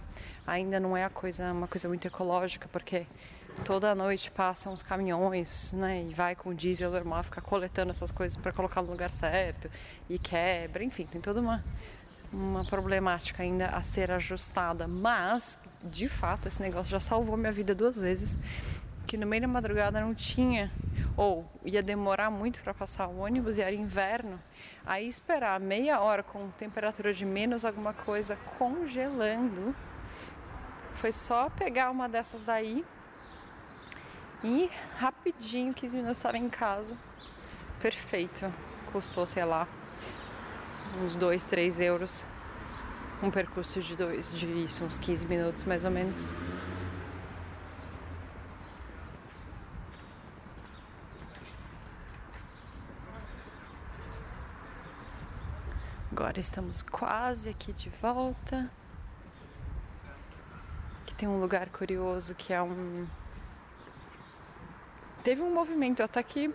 ainda não é a coisa, uma coisa muito ecológica, porque toda noite passam os caminhões, né? E vai com o diesel normal, ficar coletando essas coisas para colocar no lugar certo e quebra, enfim, tem toda uma uma problemática ainda a ser ajustada, mas de fato esse negócio já salvou minha vida duas vezes, que no meio da madrugada não tinha ou ia demorar muito para passar o ônibus e era inverno, aí esperar meia hora com temperatura de menos alguma coisa congelando, foi só pegar uma dessas daí e rapidinho, 15 minutos, estava em casa. Perfeito. Custou, sei lá, uns 2, 3 euros. Um percurso de dois, de isso, uns 15 minutos mais ou menos. Agora estamos quase aqui de volta. Aqui tem um lugar curioso que é um teve um movimento até que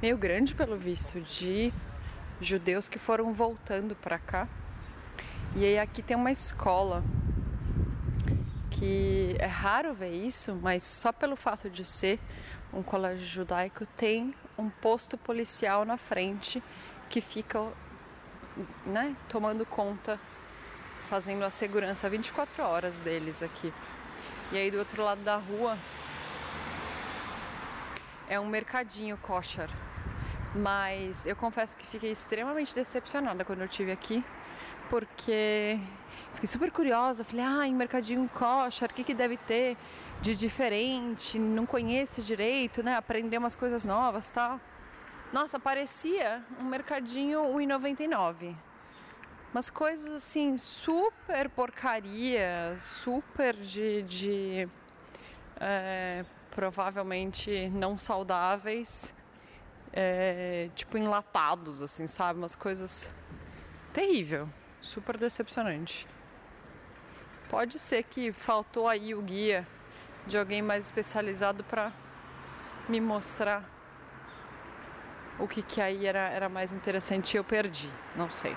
meio grande pelo visto de judeus que foram voltando para cá. E aí aqui tem uma escola que é raro ver isso, mas só pelo fato de ser um colégio judaico tem um posto policial na frente que fica né, tomando conta, fazendo a segurança 24 horas deles aqui. E aí do outro lado da rua é um mercadinho kosher. Mas eu confesso que fiquei extremamente decepcionada quando eu tive aqui, porque fiquei super curiosa. Falei, ah, em mercadinho kosher, o que, que deve ter de diferente? Não conheço direito, né? Aprender umas coisas novas tal. Nossa, parecia um mercadinho 1,99. Umas coisas assim, super porcaria, super de. de é, provavelmente não saudáveis, é, tipo enlatados, assim, sabe? Umas coisas terrível, super decepcionante. Pode ser que faltou aí o guia de alguém mais especializado para me mostrar o que, que aí era, era mais interessante eu perdi, não sei.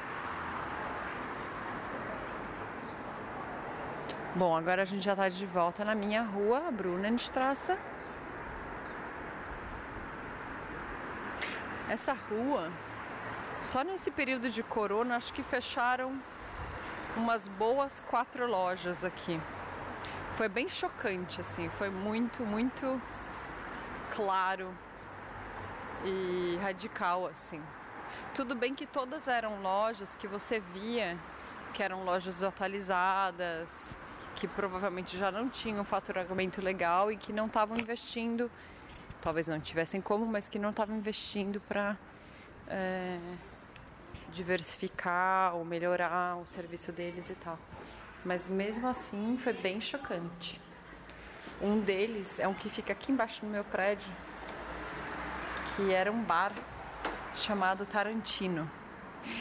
Bom, agora a gente já está de volta na minha rua, Brunenstrasse. Essa rua, só nesse período de corona, acho que fecharam umas boas quatro lojas aqui. Foi bem chocante, assim, foi muito, muito claro e radical assim. Tudo bem que todas eram lojas que você via que eram lojas atualizadas, que provavelmente já não tinham faturamento legal e que não estavam investindo, talvez não tivessem como, mas que não estavam investindo para é, diversificar ou melhorar o serviço deles e tal. Mas mesmo assim foi bem chocante. Um deles é um que fica aqui embaixo no meu prédio, que era um bar chamado Tarantino.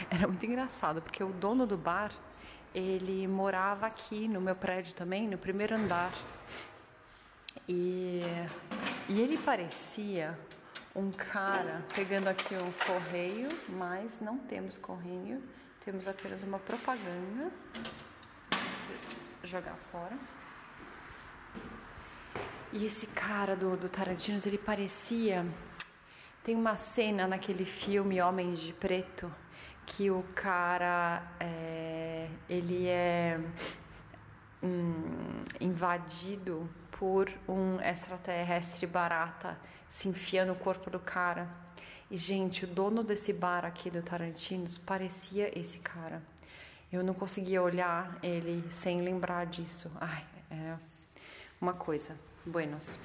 Era muito engraçado, porque o dono do bar, ele morava aqui no meu prédio também, no primeiro andar. E, e ele parecia um cara pegando aqui um correio, mas não temos correio, temos apenas uma propaganda. Vou jogar fora. E esse cara do, do ele parecia tem uma cena naquele filme Homens de Preto que o cara é, ele é hum, invadido por um extraterrestre barata se enfia no corpo do cara. E, gente, o dono desse bar aqui do Tarantinos parecia esse cara. Eu não conseguia olhar ele sem lembrar disso. Ai, era uma coisa. Buenos.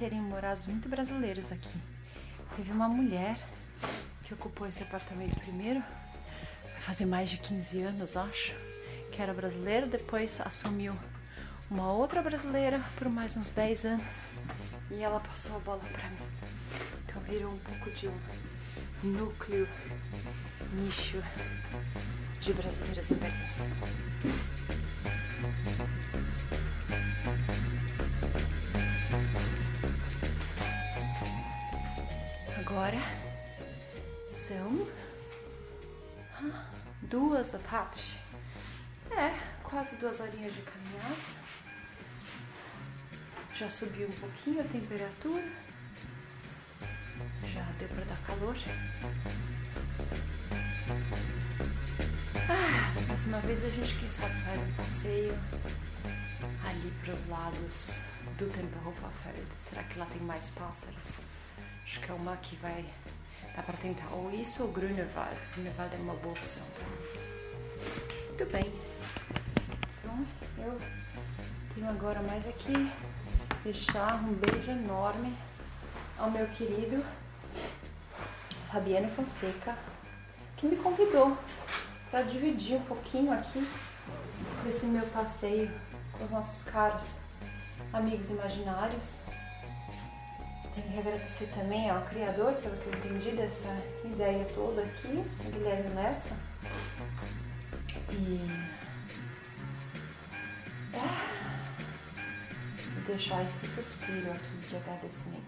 Terem morados muito brasileiros aqui. Teve uma mulher que ocupou esse apartamento primeiro, vai fazer mais de 15 anos, acho, que era brasileira, depois assumiu uma outra brasileira por mais uns 10 anos e ela passou a bola para mim. Então virou um pouco de um núcleo, nicho de brasileiros em Berlim. Agora são duas da tarde. É, quase duas horinhas de caminhada. Já subiu um pouquinho a temperatura. Já deu para dar calor. Ah, mais uma vez a gente, quem sabe, faz um passeio ali para os lados do Tempelhoferfeld. Será que lá tem mais pássaros? Acho que é uma que vai. Dá para tentar. Ou isso ou Grunewald. Grunewald é uma boa opção. Tá? Muito bem. Então eu tenho agora mais aqui deixar um beijo enorme ao meu querido Fabiano Fonseca, que me convidou para dividir um pouquinho aqui desse meu passeio com os nossos caros amigos imaginários. Tenho que agradecer também ao criador, pelo que eu entendi dessa ideia toda aqui, Guilherme Lessa. E. É, deixar esse suspiro aqui de agradecimento